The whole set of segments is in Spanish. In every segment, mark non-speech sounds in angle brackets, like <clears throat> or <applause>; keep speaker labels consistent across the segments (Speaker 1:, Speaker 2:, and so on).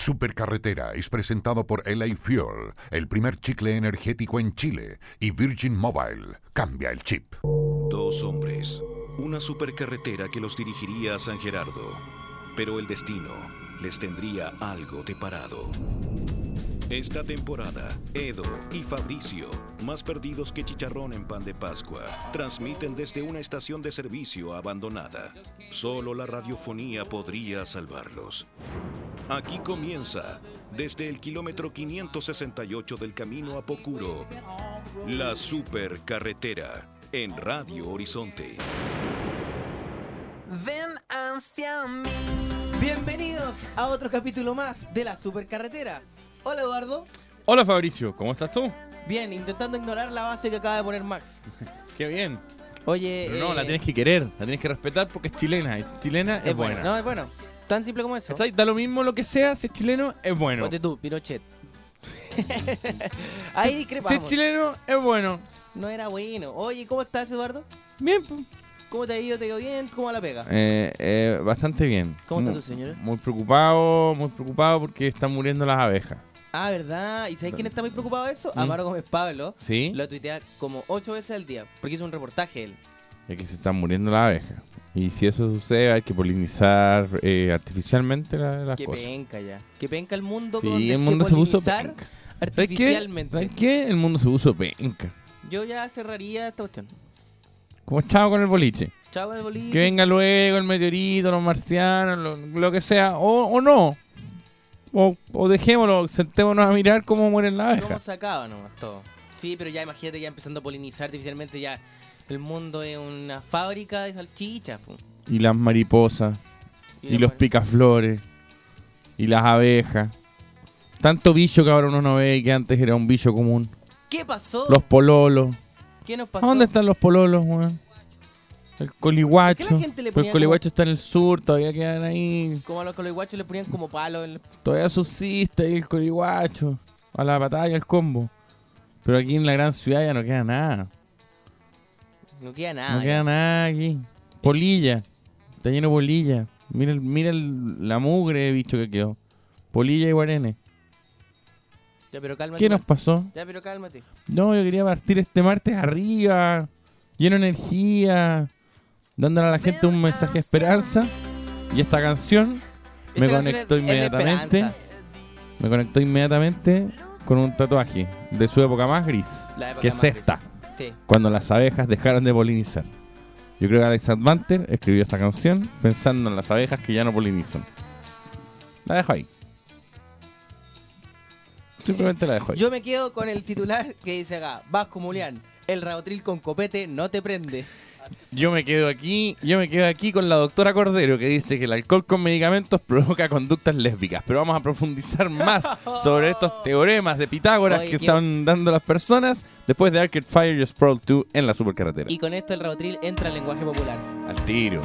Speaker 1: Supercarretera es presentado por LA Fuel, el primer chicle energético en Chile, y Virgin Mobile. Cambia el chip.
Speaker 2: Dos hombres, una supercarretera que los dirigiría a San Gerardo, pero el destino les tendría algo deparado. Esta temporada, Edo y Fabricio, más perdidos que chicharrón en pan de Pascua, transmiten desde una estación de servicio abandonada. Solo la radiofonía podría salvarlos. Aquí comienza, desde el kilómetro 568 del camino a Pocuro, la supercarretera en Radio Horizonte.
Speaker 3: Ven hacia mí. Bienvenidos a otro capítulo más de la supercarretera. Hola Eduardo.
Speaker 4: Hola Fabricio, ¿cómo estás tú?
Speaker 3: Bien, intentando ignorar la base que acaba de poner Max. <laughs>
Speaker 4: Qué bien.
Speaker 3: Oye,
Speaker 4: Pero no,
Speaker 3: eh,
Speaker 4: la tienes que querer, la tienes que respetar porque es chilena. Y si es chilena es,
Speaker 3: es
Speaker 4: buena.
Speaker 3: No, es bueno. Tan simple como eso.
Speaker 4: ¿Cachai? Da lo mismo lo que sea, si es chileno es bueno.
Speaker 3: Ponte tú, Pinochet. <laughs> Ahí
Speaker 4: Si
Speaker 3: discrepamos.
Speaker 4: es chileno es bueno.
Speaker 3: No era bueno. Oye, ¿cómo estás, Eduardo?
Speaker 4: Bien.
Speaker 3: ¿Cómo te ha ido? ¿Te ha ido bien? ¿Cómo va la pega?
Speaker 4: Eh, eh, bastante bien.
Speaker 3: ¿Cómo está
Speaker 4: Mu-
Speaker 3: tu señora?
Speaker 4: Muy preocupado, muy preocupado porque están muriendo las abejas.
Speaker 3: Ah, ¿verdad? ¿Y sabes quién está muy preocupado de eso?
Speaker 4: Mm.
Speaker 3: Amaro Gómez Pablo.
Speaker 4: ¿Sí?
Speaker 3: Lo tuitea como ocho veces al día. Porque hizo un reportaje él.
Speaker 4: Es que se están muriendo las abejas. Y si eso sucede, hay que polinizar eh, artificialmente la- las
Speaker 3: Que
Speaker 4: cosas.
Speaker 3: penca ya. Que penca el mundo con
Speaker 4: Sí, el mundo se puso penca.
Speaker 3: Artificialmente.
Speaker 4: ¿Sabes qué? El mundo se puso penca.
Speaker 3: Yo ya cerraría esta cuestión.
Speaker 4: Como chavo con el boliche.
Speaker 3: Chao el boliche.
Speaker 4: Que venga luego el meteorito, los marcianos, lo, lo que sea, o, o no. O, o dejémoslo, sentémonos a mirar cómo mueren las
Speaker 3: ¿Cómo
Speaker 4: abejas.
Speaker 3: se acaba nomás todo? Sí, pero ya imagínate ya empezando a polinizar artificialmente ya. El mundo es una fábrica de salchichas. po.
Speaker 4: Y las mariposas, y,
Speaker 3: la
Speaker 4: los
Speaker 3: mar-
Speaker 4: picaflores, y las abejas. Tanto bicho que ahora uno no ve y que antes era un bicho común.
Speaker 3: ¿Qué pasó?
Speaker 4: Los pololos.
Speaker 3: ¿Qué nos
Speaker 4: ¿A
Speaker 3: pasó?
Speaker 4: dónde están los pololos, weón? El coliguacho.
Speaker 3: ¿Por qué la gente le
Speaker 4: Pero
Speaker 3: ponía
Speaker 4: el coliguacho está en el sur, todavía quedan ahí.
Speaker 3: Como a los coliguachos le ponían como palo en el-
Speaker 4: Todavía subsiste ahí el coliguacho. A la batalla, el combo. Pero aquí en la gran ciudad ya no queda nada.
Speaker 3: No queda nada.
Speaker 4: no queda nada aquí. Polilla. Está lleno de polilla. Mira, el- mira el- la mugre de bicho que quedó. Polilla y guarenes.
Speaker 3: Ya, pero cálmate.
Speaker 4: ¿Qué nos pasó?
Speaker 3: Ya, pero cálmate.
Speaker 4: No, yo quería partir este martes arriba. Lleno de energía. Dándole a la gente un mensaje de esperanza. Y esta canción
Speaker 3: Esta
Speaker 4: me
Speaker 3: canción
Speaker 4: conectó
Speaker 3: es-
Speaker 4: inmediatamente. Me conectó inmediatamente con un tatuaje de su época más gris.
Speaker 3: La época
Speaker 4: Que es esta.
Speaker 3: Sí.
Speaker 4: cuando las abejas dejaron de polinizar. Yo creo que Alex Advanter escribió esta canción pensando en las abejas que ya no polinizan. La dejo ahí. Simplemente la dejo ahí.
Speaker 3: Yo me quedo con el titular que dice acá, Vasco Mulián, el rabotril con copete no te prende.
Speaker 4: Yo me quedo aquí, yo me quedo aquí con la doctora Cordero que dice que el alcohol con medicamentos provoca conductas lésbicas. Pero vamos a profundizar más <laughs> sobre estos teoremas de Pitágoras
Speaker 3: Oye,
Speaker 4: que están dando las personas después de Arcade Fire y Sprawl 2 en la supercarretera.
Speaker 3: Y con esto el rabotril entra al lenguaje popular.
Speaker 4: Al tiro.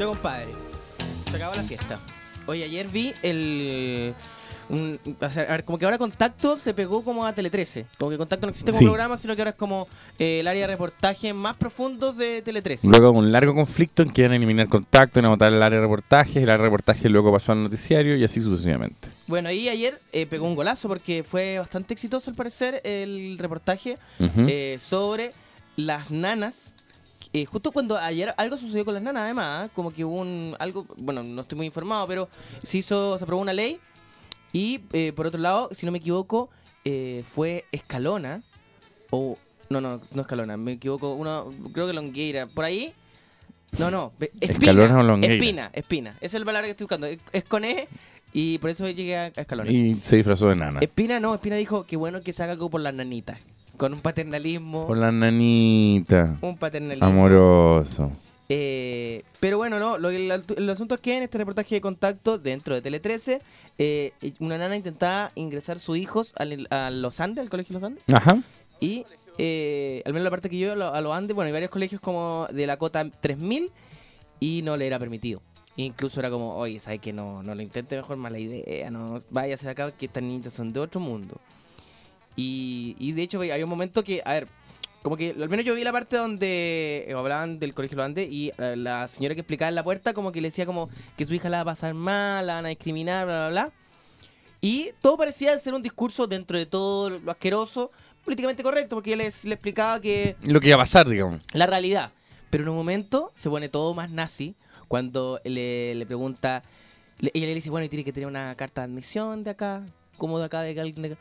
Speaker 3: Te compadre. Se acabó la fiesta. Oye, ayer vi el. un- o sea, a ver, como que ahora Contacto se pegó como a Tele 13. Como que Contacto no existe como
Speaker 4: Sí.
Speaker 3: programa, sino que ahora es como eh, el área de reportaje más profundos de Tele 13.
Speaker 4: Luego un largo conflicto en que iban a eliminar contacto, en anotar el área de reportajes, el área de reportaje luego pasó al noticiario y así sucesivamente.
Speaker 3: Bueno, ahí ayer eh, pegó un golazo porque fue bastante exitoso al parecer el reportaje eh, sobre las nanas. Eh, justo cuando ayer algo sucedió con las nanas, además, como que hubo un algo, bueno, no estoy muy informado, pero se hizo, se aprobó una ley y eh, por otro lado, si no me equivoco, eh, fue Escalona o no, no, no Escalona, me equivoco, uno, creo que Longueira, por ahí. No, no, Espina.
Speaker 4: ¿Escalona o Longueira?
Speaker 3: Espina, Espina. Esa es la palabra que estoy buscando. Es, con E y por eso llegué a, a Escalona.
Speaker 4: Y se disfrazó de nana.
Speaker 3: Espina no, Espina dijo que bueno que se haga algo por las nanitas. Con un paternalismo.
Speaker 4: Por la nanita.
Speaker 3: Un paternalismo.
Speaker 4: Amoroso.
Speaker 3: Eh, pero bueno, no, lo, el, el asunto es que en este reportaje de contacto dentro de Tele 13, eh, una nana intentaba ingresar sus hijos al, a los Andes, al colegio Los Andes,
Speaker 4: Ajá.
Speaker 3: y eh, al menos la parte que yo a lo- a los Andes, bueno, hay varios colegios como de la cota 3000 y no le era permitido. Incluso era como, oye, ¿sabes que no, no lo intente mejor? Mala idea, no váyase de acá que estas niñitas son de otro mundo. Y, y de hecho hay un momento que, a ver, como que al menos yo vi la parte donde eh, hablaban del colegio Los Andes y eh, la señora que explicaba en la puerta como que le decía como que su hija la va a pasar mal, la van a discriminar, bla, bla, bla. Y todo parecía ser un discurso dentro de todo lo asqueroso, políticamente correcto, porque ella les, le explicaba que
Speaker 4: Lo que iba a pasar, digamos.
Speaker 3: la realidad. Pero en un momento se pone todo más nazi cuando le, le pregunta, le- ella le dice, bueno, y tiene que tener una carta de admisión de acá, como de acá, de alguien de,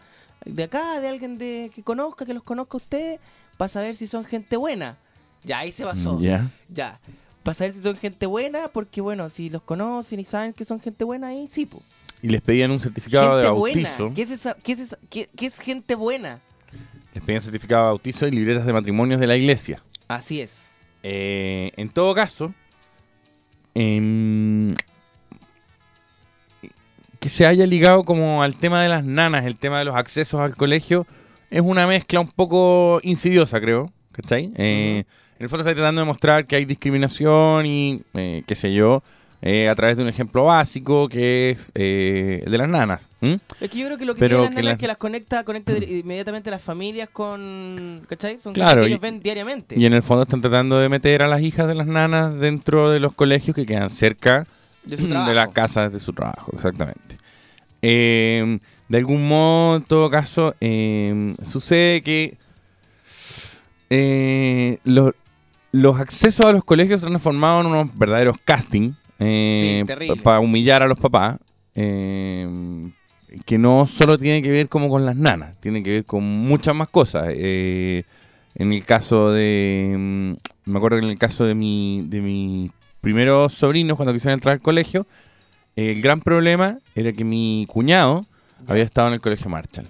Speaker 3: de acá, de alguien de, que conozca, que los conozca a usted, para saber si son gente buena. Ya, ahí se basó.
Speaker 4: Ya.
Speaker 3: Ya. Para saber si son gente buena, porque bueno, si los conocen y saben que son gente buena, ahí sí, po.
Speaker 4: Y les pedían un certificado
Speaker 3: Gente
Speaker 4: de
Speaker 3: buena.
Speaker 4: bautizo.
Speaker 3: ¿Qué es, esa, qué, es esa- qué- qué es gente buena?
Speaker 4: Les pedían certificado de bautizo y libretas de matrimonios de la iglesia.
Speaker 3: Así es.
Speaker 4: Eh, en todo caso, em, que se haya ligado como al tema de las nanas, el tema de los accesos al colegio, es una mezcla un poco insidiosa, creo. ¿Cachai? Eh, En el fondo está tratando de mostrar que hay discriminación y eh, qué sé yo, eh, a través de un ejemplo básico que es eh, de las nanas.
Speaker 3: Es que yo creo que lo que
Speaker 4: Pero
Speaker 3: tiene las nanas es que las conecta, conecta inmediatamente las familias con. ¿Cachai? Son
Speaker 4: Claro,
Speaker 3: que
Speaker 4: y-
Speaker 3: ellos ven diariamente.
Speaker 4: Y en el fondo están tratando de meter a las hijas de las nanas dentro de los colegios que quedan cerca
Speaker 3: de su <clears throat> trabajo.
Speaker 4: de las casas de su trabajo, exactamente. Eh, de algún modo, en todo caso, eh, sucede que eh, los, los accesos a los colegios se han transformado en unos verdaderos casting eh,
Speaker 3: Sí,
Speaker 4: pa- para humillar a los papás. que no solo tiene que ver como con las nanas, tiene que ver con muchas más cosas. En el caso de, mm, me acuerdo que en el caso de mi, de mis primeros sobrinos cuando quisieron entrar al colegio, el gran problema era que mi cuñado había estado en el colegio Marshall.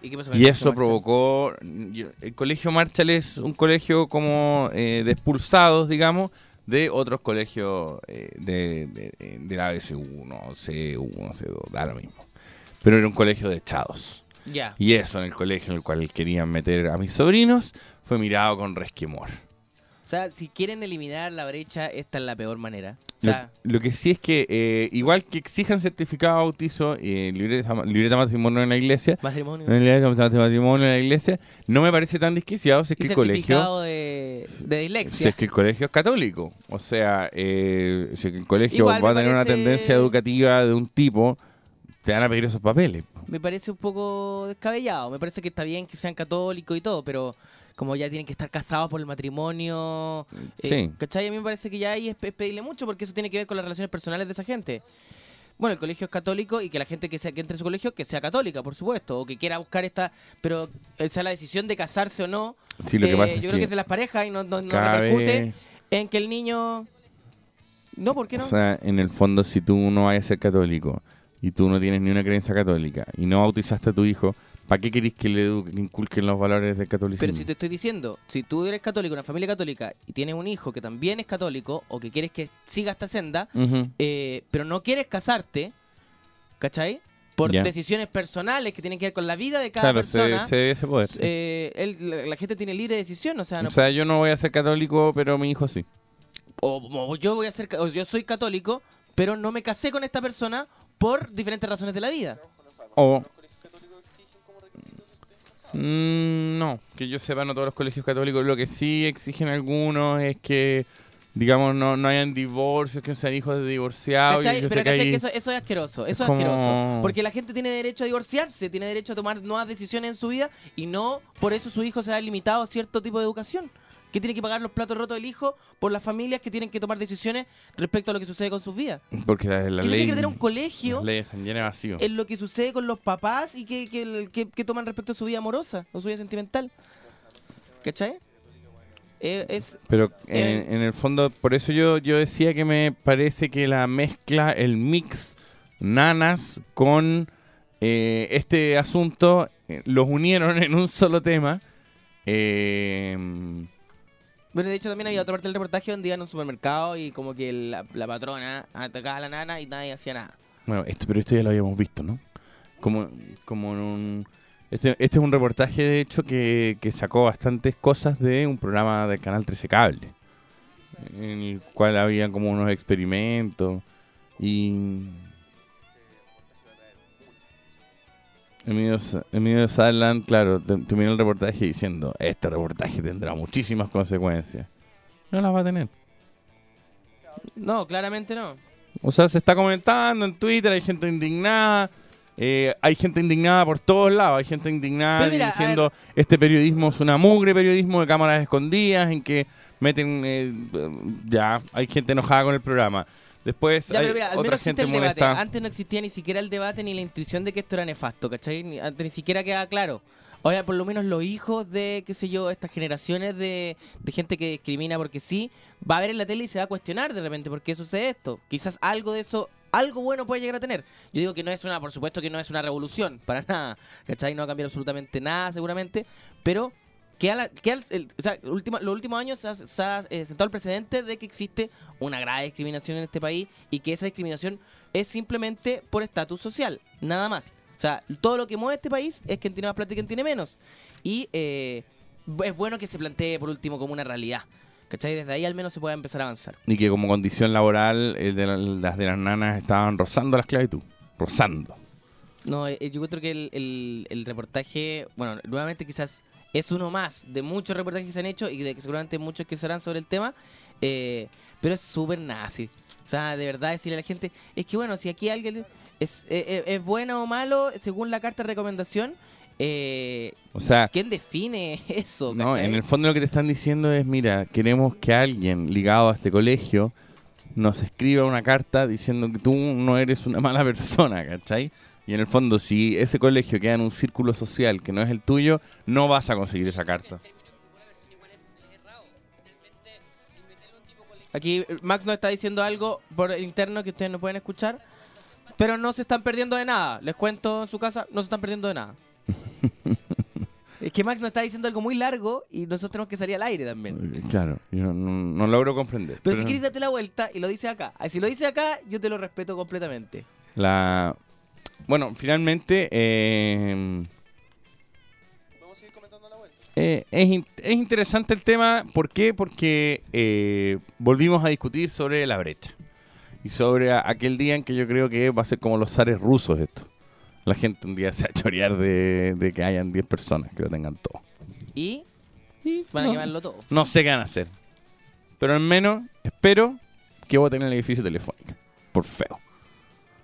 Speaker 3: ¿Y, qué pasó con
Speaker 4: Y
Speaker 3: el
Speaker 4: eso
Speaker 3: Marshall?
Speaker 4: provocó. El colegio Marshall es un colegio como eh, de expulsados, digamos, de otros colegios eh, de, de, de la ABC1, C1, C2, da lo mismo. Pero era un colegio de echados. Y eso en el colegio en el cual querían meter a mis sobrinos fue mirado con resquemor.
Speaker 3: O sea, si quieren eliminar la brecha, esta es la peor manera. O
Speaker 4: Lo,
Speaker 3: sea,
Speaker 4: lo que sí es que, eh, igual que exijan certificado de bautizo y libreta, libreta matrimonio en la iglesia,
Speaker 3: matrimonio.
Speaker 4: matrimonio en la iglesia, no me parece tan desquiciado si es que el colegio.
Speaker 3: de, de dislexia.
Speaker 4: Si es que el colegio es católico. O sea, eh, si es que el colegio
Speaker 3: Igual
Speaker 4: va a tener una tendencia educativa de un tipo, te van a pedir esos papeles.
Speaker 3: Me parece un poco descabellado. Me parece que está bien que sean católicos y todo, pero como ya tienen que estar casados por el matrimonio. eh,
Speaker 4: Sí.
Speaker 3: ¿Cachai? A mí me parece que ya ahí es, es pedirle mucho porque eso tiene que ver con las relaciones personales de esa gente. Bueno, el colegio es católico y que la gente que, sea, que entre a su colegio que sea católica, por supuesto, o que quiera buscar esta, pero esa la decisión de casarse o no.
Speaker 4: Sí, lo que
Speaker 3: eh,
Speaker 4: pasa es
Speaker 3: yo creo que es de las parejas y no, no, no repercute en que el niño. No, ¿por qué no?
Speaker 4: O sea, en el fondo, si tú no vayas a ser católico y tú no tienes ni una creencia católica y no bautizaste a tu hijo, ¿para qué querés que le, le inculquen los valores del catolicismo?
Speaker 3: Pero si te estoy diciendo, si tú eres católico, una familia católica, y tienes un hijo que también es católico, o que quieres que siga esta senda, eh, pero no quieres casarte, ¿cachai? Por decisiones personales que tienen que ver con la vida de cada
Speaker 4: Claro, se,
Speaker 3: persona,
Speaker 4: se ese poder. sí.
Speaker 3: eh, él- la, la gente tiene libre decisión, o sea, no,
Speaker 4: o sea, yo no voy a ser católico, pero mi hijo sí.
Speaker 3: o, o yo voy a ser, o yo soy católico, pero no me casé con esta persona por diferentes razones de la vida.
Speaker 4: O. Mm, no, que yo sepa, no todos los colegios católicos. Lo que sí exigen algunos es que, digamos, no, no hayan divorcios, que no sean hijos de divorciados.
Speaker 3: Pero ¿cachai? que eso, eso es asqueroso, eso
Speaker 4: es
Speaker 3: asqueroso. Porque la gente tiene derecho a divorciarse, tiene derecho a tomar nuevas decisiones en su vida y no por eso su hijo se ha limitado a cierto tipo de educación. Que tiene que pagar los platos rotos del hijo por las familias que tienen que tomar decisiones respecto a lo que sucede con sus vidas.
Speaker 4: Porque la, la
Speaker 3: que
Speaker 4: ley.
Speaker 3: tiene que meter a un colegio
Speaker 4: están llenas de vacío.
Speaker 3: en lo que sucede con los papás y que, que, que- que toman respecto a su vida amorosa o su vida sentimental. ¿Cachai? Eh, es,
Speaker 4: Pero
Speaker 3: Eh,
Speaker 4: en, en el fondo, por eso yo, yo decía que me parece que la mezcla, el mix nanas con eh, este asunto, los unieron en un solo tema. Eh,
Speaker 3: Bueno, de hecho también había otra parte del reportaje donde iban a un supermercado y como que la, patrona atacaba a la nana y nadie hacía nada.
Speaker 4: bueno, esto, pero esto ya lo habíamos visto, ¿no? Como, como en un... Este, este es un reportaje, de hecho, que, que sacó bastantes cosas de un programa del canal 13 Cable, en el cual había como unos experimentos y... Emilio Sutherland, claro, te- terminó el reportaje diciendo, este reportaje tendrá muchísimas consecuencias. No las va a tener.
Speaker 3: No, claramente no.
Speaker 4: O sea, se está comentando en Twitter, hay gente indignada, eh, hay gente indignada por todos lados, hay gente indignada
Speaker 3: mira,
Speaker 4: diciendo este periodismo es una mugre periodismo de cámaras escondidas en que meten, eh, ya, hay gente enojada con el programa. Después
Speaker 3: Ya,
Speaker 4: hay
Speaker 3: pero mira, al
Speaker 4: otra
Speaker 3: menos
Speaker 4: gente
Speaker 3: el debate.
Speaker 4: molesta.
Speaker 3: Antes no existía ni siquiera el debate ni la intuición de que esto era nefasto, ¿cachai? Ni- Antes ni siquiera queda claro. Ahora, por lo menos los hijos de, qué sé yo, estas generaciones de, de gente que discrimina porque sí, va a ver en la tele y se va a cuestionar de repente por qué sucede esto. Quizás algo de eso, algo bueno puede llegar a tener. Yo digo que no es una, por supuesto que no es una revolución, para <laughs> nada, ¿cachai? No va a cambiar absolutamente nada seguramente, pero que, el, o sea, última- los últimos años se ha, se ha, eh, sentado el precedente de que existe una grave discriminación en este país y que esa discriminación es simplemente por estatus social, nada más. O sea, todo lo que mueve este país es quien tiene más plata y quien tiene menos. Y eh, es bueno que se plantee por último como una realidad. ¿Cachai? Desde ahí al menos se puede empezar a avanzar.
Speaker 4: Y que como condición laboral, el de la- las de las nanas estaban rozando la esclavitud. Rozando.
Speaker 3: No, eh, yo creo que el, el- el reportaje, bueno, nuevamente quizás es uno más de muchos reportajes que se han hecho y de que seguramente muchos que serán sobre el tema, eh, pero es súper nazi. O sea, de verdad decirle a la gente, es que bueno, si aquí alguien es, eh, eh, es bueno o malo, según la carta de recomendación, eh,
Speaker 4: O sea,
Speaker 3: ¿quién define <laughs> eso?
Speaker 4: No, en el fondo lo que te están diciendo es, mira, queremos que alguien ligado a este colegio nos escriba una carta diciendo que tú no eres una mala persona, ¿cachai? Y en el fondo, si ese colegio queda en un círculo social que no es el tuyo, no vas a conseguir esa carta.
Speaker 3: Aquí eh, Max nos está diciendo algo por interno que ustedes no pueden escuchar, pero no se están perdiendo de nada. Les cuento en su casa, no se están perdiendo de nada. <laughs> es que Max nos está diciendo algo muy largo y nosotros tenemos que salir al aire también.
Speaker 4: Claro, yo no, no- logro comprender.
Speaker 3: Pero si quieres date la vuelta y lo dice acá. Si lo dice acá, yo te lo respeto completamente.
Speaker 4: La... Bueno, finalmente... eh, eh, es, in- es interesante el tema. ¿Por qué? Porque eh, volvimos a discutir sobre la brecha. Y sobre a- aquel día en que yo creo que va a ser como los zares rusos esto. La gente un día se va a chorear de, de que hayan 10 personas que lo tengan todo.
Speaker 3: Y van a quemarlo todo.
Speaker 4: no sé qué van a hacer. Pero al menos espero que voten en el edificio telefónica. Por feo.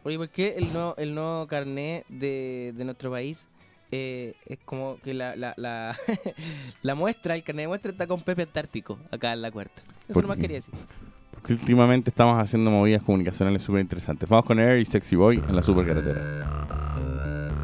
Speaker 3: Oye, ¿por qué el nuevo, el nuevo carnet de, de nuestro país eh, es como que la, la, la, <laughs> la muestra, el carnet de muestra está con Pepe Antártico acá en la cuarta? Eso
Speaker 4: ¿Por
Speaker 3: nomás quería decir.
Speaker 4: Porque últimamente estamos haciendo movidas comunicacionales súper interesantes. Vamos con Air y Sexy Boy en la supercarretera.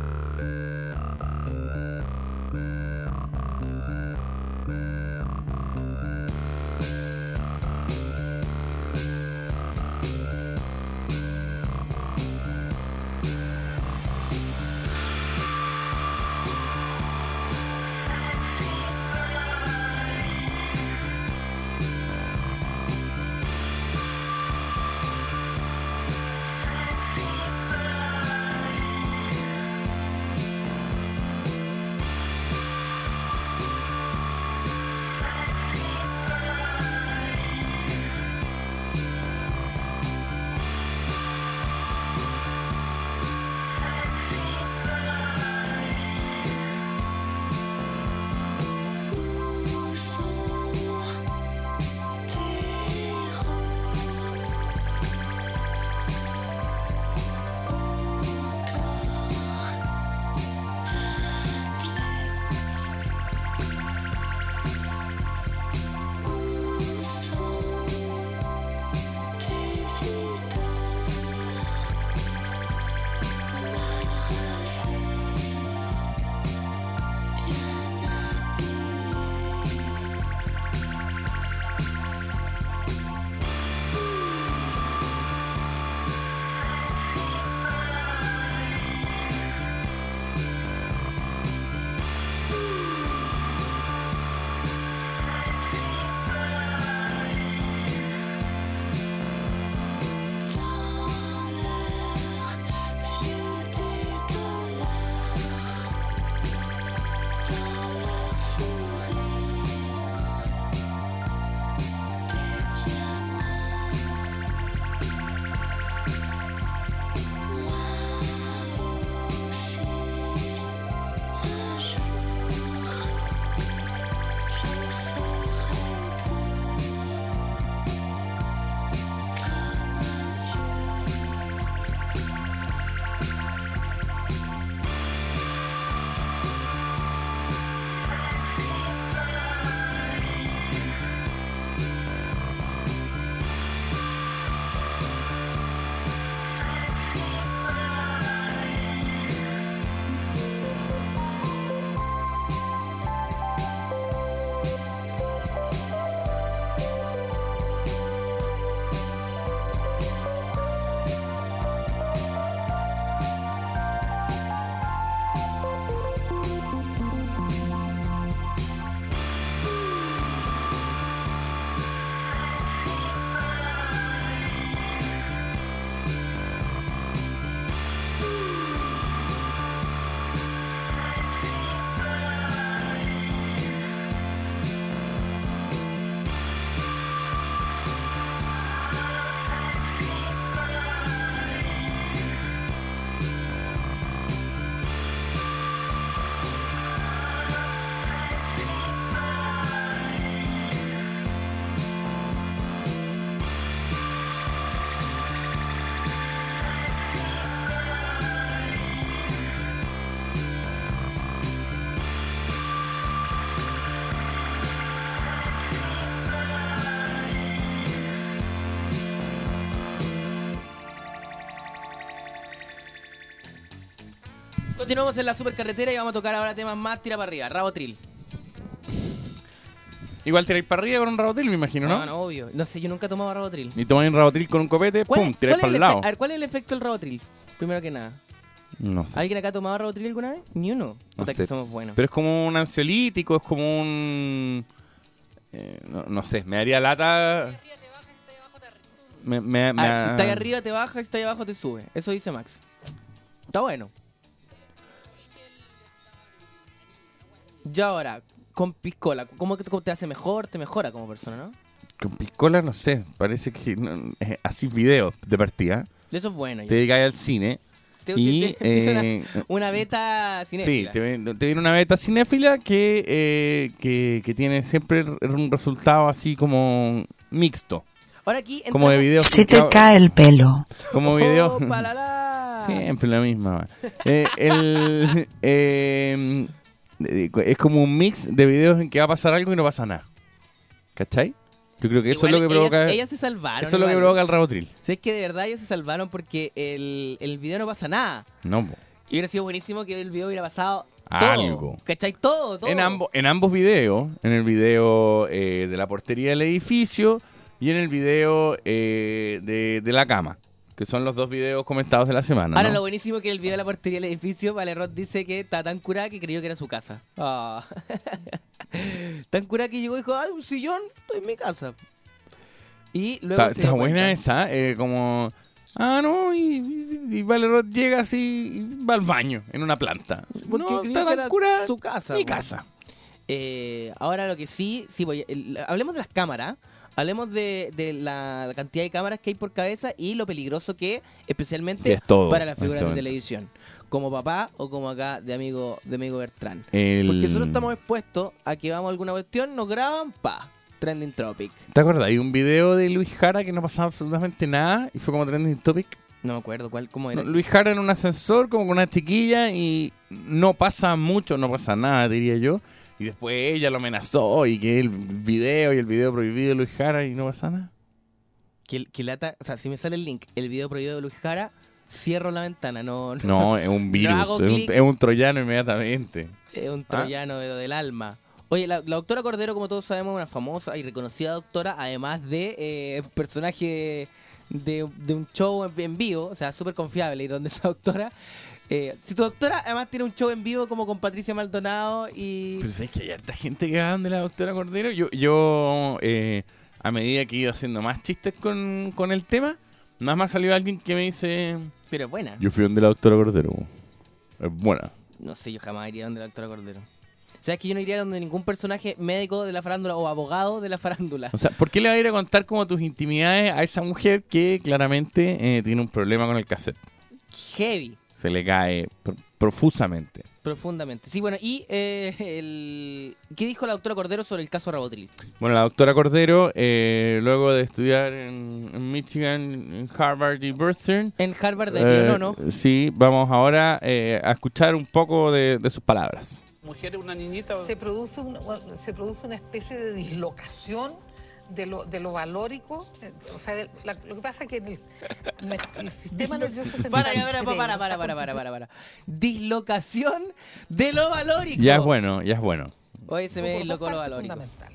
Speaker 3: Continuamos en la supercarretera y vamos a tocar ahora temas más tira para arriba. Rabotril.
Speaker 4: Igual tiráis para arriba con un rabotil, me imagino, ¿no?
Speaker 3: No, no, obvio. No sé, yo nunca he tomado Rabotril.
Speaker 4: Y tomáis un rabotil con un copete,
Speaker 3: ¿Cuál-
Speaker 4: pum, tiráis para el
Speaker 3: el
Speaker 4: lado.
Speaker 3: A ver, ¿cuál es el efecto del Rabotril? Primero que nada.
Speaker 4: No sé.
Speaker 3: ¿Alguien acá ha tomado Rabotril alguna vez? Ni uno.
Speaker 4: No sé.
Speaker 3: que somos buenos.
Speaker 4: Pero es como un ansiolítico, es como un... eh, no, no sé, me daría lata... Me, me, me-
Speaker 3: A ver, si está ahí arriba te baja, si está ahí abajo te sube. Eso dice Max. Está bueno. Ya ahora, con piscola, ¿cómo que cómo te hace mejor? Te mejora como persona, ¿no?
Speaker 4: Con piscola, no sé, parece que... no, eh, así video de partida.
Speaker 3: Eso es bueno.
Speaker 4: Te
Speaker 3: ya.
Speaker 4: dedicáis al cine
Speaker 3: Te-
Speaker 4: y...
Speaker 3: te-
Speaker 4: eh,
Speaker 3: una, beta
Speaker 4: Sí,
Speaker 3: cinéfila.
Speaker 4: te, ven- te viene una beta cinéfila que, eh, que, que tiene siempre un resultado así como mixto.
Speaker 3: Ahora aquí
Speaker 4: Como de videos.
Speaker 5: Se te cae el pelo.
Speaker 4: Como video.
Speaker 3: ¡Opa, la, la!
Speaker 4: Siempre la misma. Eh, el, <laughs> eh, es como un mix de videos en que va a pasar algo y no pasa nada. ¿Cachai? Yo creo que eso
Speaker 3: Igual
Speaker 4: es lo que
Speaker 3: ellas-
Speaker 4: provoca.
Speaker 3: Ellas se salvaron.
Speaker 4: eso es lo que provoca el rabotril.
Speaker 3: Sí, es que de verdad ellos se salvaron porque el, el video no pasa nada.
Speaker 4: No, po.
Speaker 3: Y hubiera sido buenísimo que el video hubiera pasado todo.
Speaker 4: Algo.
Speaker 3: ¿Cachai? Todo, todo.
Speaker 4: En, ambos en ambos videos, en el video eh, de la portería del edificio y en el video eh, de, de la cama, que son los dos videos comentados de la semana.
Speaker 3: Ahora
Speaker 4: ¿no?
Speaker 3: lo buenísimo que el video de la portería del edificio, Valerot dice que está tan curada que creyó que era su casa. Ah. <laughs> tan curada que llegó y dijo, ay, un sillón, estoy en mi casa. Y luego
Speaker 4: Está, buena esa, eh, como... Ah, no, y, y, y llega así y va al baño en una planta.
Speaker 3: Porque
Speaker 4: no, está tan curada,
Speaker 3: su casa.
Speaker 4: Mi casa.
Speaker 3: Eh, ahora lo que sí, sí voy, el- hablemos de las cámaras, hablemos de, de la cantidad de cámaras que hay por cabeza y lo peligroso que es, especialmente
Speaker 4: Que es todo,
Speaker 3: para las figuras de televisión, como papá o como acá de amigo de amigo Bertrán.
Speaker 4: El-
Speaker 3: Porque nosotros estamos expuestos a que vamos a alguna cuestión, nos graban, pa, trending topic.
Speaker 4: ¿Te acuerdas? Hay un video de Luis Jara que no pasaba absolutamente nada y fue como trending topic.
Speaker 3: No me acuerdo cuál, cómo era.
Speaker 4: No, Luis Jara en un ascensor como con una chiquilla y no pasa mucho, no pasa nada, diría yo. Y después ella lo amenazó y que el video y el video prohibido de Luis Jara y no pasa nada.
Speaker 3: Que, que lata, o sea, si me sale el link, el video prohibido de Luis Jara, cierro la ventana, no, no,
Speaker 4: No, es un <laughs> virus, es, un,
Speaker 3: clic.
Speaker 4: es un troyano inmediatamente.
Speaker 3: es un
Speaker 4: ¿Ah?
Speaker 3: troyano de- del alma. Oye, la, la doctora Cordero, como todos sabemos, es una famosa y reconocida doctora, además de eh, personaje de, de un show en, en vivo, o sea, súper confiable, y donde esa doctora... eh, si tu doctora además tiene un show en vivo como con Patricia Maldonado y...
Speaker 4: Pero sabes que hay harta gente que va de la doctora Cordero. Yo, yo eh, a medida que he ido haciendo más chistes con, con el tema, más me ha salido alguien que me dice...
Speaker 3: Pero es buena.
Speaker 4: Yo fui donde la doctora Cordero. Es buena.
Speaker 3: No sé, yo jamás iría donde la doctora Cordero. O sea, es que yo no iría donde ningún personaje médico de la farándula o abogado de la farándula.
Speaker 4: O sea, ¿por qué le va a ir a contar como tus intimidades a esa mujer que claramente eh, tiene un problema con el cassette?
Speaker 3: Heavy,
Speaker 4: Se le cae pro- profusamente.
Speaker 3: profundamente. Sí, bueno, y eh, el... ¿qué dijo la doctora Cordero sobre el caso Rabotril?
Speaker 4: Bueno, la doctora Cordero, eh, luego de estudiar en, en Michigan, en Harvard y Boston,
Speaker 3: En Harvard de
Speaker 4: eh,
Speaker 3: no, no.
Speaker 4: sí, vamos ahora eh, a escuchar un poco de, de sus palabras.
Speaker 6: mujer, una niñita.
Speaker 7: se produce, un- se produce una especie de dislocación de lo, de lo valórico. eh, O sea, la- lo que pasa es que el, el sistema nervioso central
Speaker 3: Para, ya, para, para, para, para, para, para, para. Dislocación de lo valórico.
Speaker 4: Ya es bueno, ya es bueno.
Speaker 3: Oye, se me dislocó lo valórico.
Speaker 7: fundamental.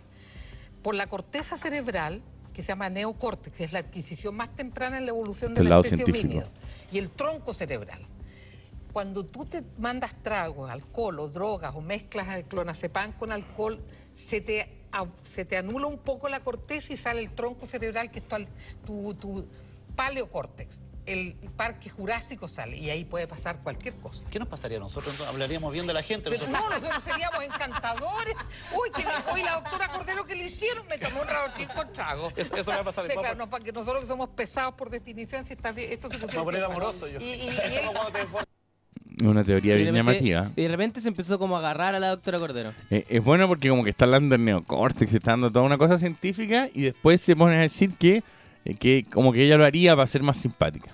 Speaker 7: Por la corteza cerebral, que se llama neocórtex, que es la adquisición más temprana en la evolución de
Speaker 4: Del
Speaker 7: la
Speaker 4: lado
Speaker 7: especie
Speaker 4: científico.
Speaker 7: homínida, y el tronco cerebral. Cuando tú te mandas tragos, alcohol o drogas o mezclas el clonazepam con alcohol, se te, se te anula un poco la corteza y sale el tronco cerebral, que es tu, tu, tu paleocórtex. El parque jurásico sale y ahí puede pasar cualquier cosa.
Speaker 6: ¿Qué nos pasaría? Nosotros hablaríamos bien de la gente.
Speaker 7: Pero
Speaker 6: nosotros-
Speaker 7: no, nosotros seríamos encantadores. Uy, que me hoy la doctora Cordero que le hicieron me tomó un rabotín con trago.
Speaker 6: Eso- eso va a pasar,
Speaker 7: claro, no, para que nosotros que somos pesados por definición, si está bien, esto se
Speaker 6: Me voy a poner amoroso yo.
Speaker 7: Y, y- y <laughs> él-
Speaker 4: Una teoría bien
Speaker 3: repente-
Speaker 4: llamativa.
Speaker 3: y de repente se empezó como a agarrar a la doctora Cordero.
Speaker 4: Eh, es bueno porque como que está hablando del neocórtex, está dando toda una cosa científica y después se pone a decir que, eh, que como que ella lo haría para ser más simpática.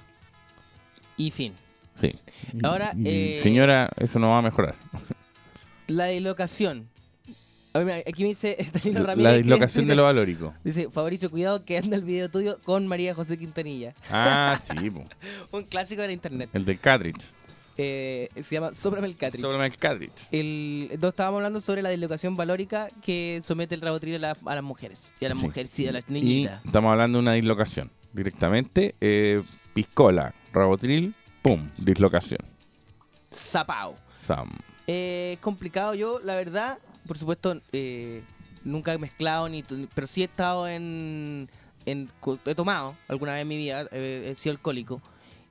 Speaker 3: Y fin.
Speaker 4: Sí.
Speaker 3: Ahora, eh,
Speaker 4: señora, eso no va a mejorar.
Speaker 3: La dislocación. Aquí me dice <laughs> Estelino
Speaker 4: La
Speaker 3: Ramírez. que
Speaker 4: dislocación de lo valórico.
Speaker 3: Dice, Fabricio, cuidado que anda el video tuyo con María José Quintanilla.
Speaker 4: Ah, <laughs> sí, po.
Speaker 3: Un clásico de la internet.
Speaker 4: el del cartridge.
Speaker 3: Eh, se llama Sóbrame el cartridge.
Speaker 4: Sobre el cartridge.
Speaker 3: El, entonces estábamos hablando sobre la dislocación valórica que somete el rabotril a, la- a las mujeres. Y a las
Speaker 4: Sí.
Speaker 3: mujeres, sí, a las
Speaker 4: Y
Speaker 3: niñitas.
Speaker 4: estamos hablando de una dislocación. Directamente, eh, piscola, rabotril, pum, dislocación.
Speaker 3: Zapao.
Speaker 4: Sam.
Speaker 3: Eh, complicado yo, la verdad, por supuesto, eh, nunca he mezclado, ni, pero sí he estado en, en He tomado alguna vez en mi vida, eh, he sido alcohólico.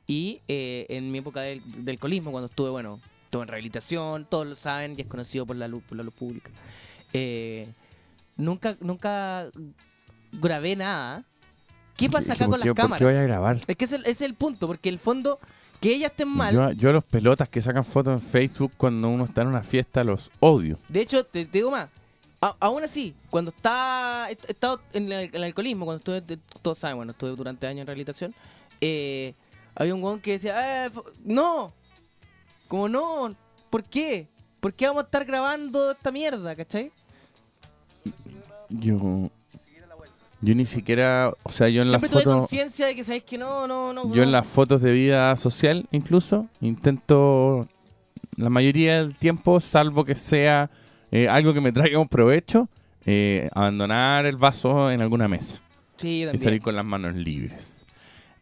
Speaker 3: Y eh, en mi época del, del alcoholismo, cuando estuve, bueno, estuve en rehabilitación, todos lo saben y es conocido por la luz, por la luz pública. Eh, nunca, nunca grabé nada. ¿Qué pasa acá
Speaker 4: ¿Por
Speaker 3: con
Speaker 4: qué-
Speaker 3: las
Speaker 4: ¿Por qué voy a
Speaker 3: cámaras?
Speaker 4: grabar?
Speaker 3: Es que ese es el, es el punto, porque el fondo, que ellas estén mal.
Speaker 4: Yo, yo a los pelotas que sacan fotos en Facebook cuando uno está en una fiesta los odio.
Speaker 3: De hecho, te, te digo más. A- aún así, cuando está, estado en el, el alcoholismo, cuando estuve, todos saben, bueno, estuve durante años en rehabilitación, eh, había un weón que decía, eh, no, como no, ¿por qué? ¿Por qué vamos a estar grabando esta mierda, cachai?
Speaker 4: Yo. Yo ni siquiera. O sea, yo en las
Speaker 3: Siempre
Speaker 4: fotos.
Speaker 3: conciencia de que sabéis que no, no, no.
Speaker 4: Yo en las fotos de vida social, incluso, intento. La mayoría del tiempo, salvo que sea eh, algo que me traiga un provecho, eh, abandonar el vaso en alguna mesa.
Speaker 3: Sí, yo
Speaker 4: y salir con las manos libres.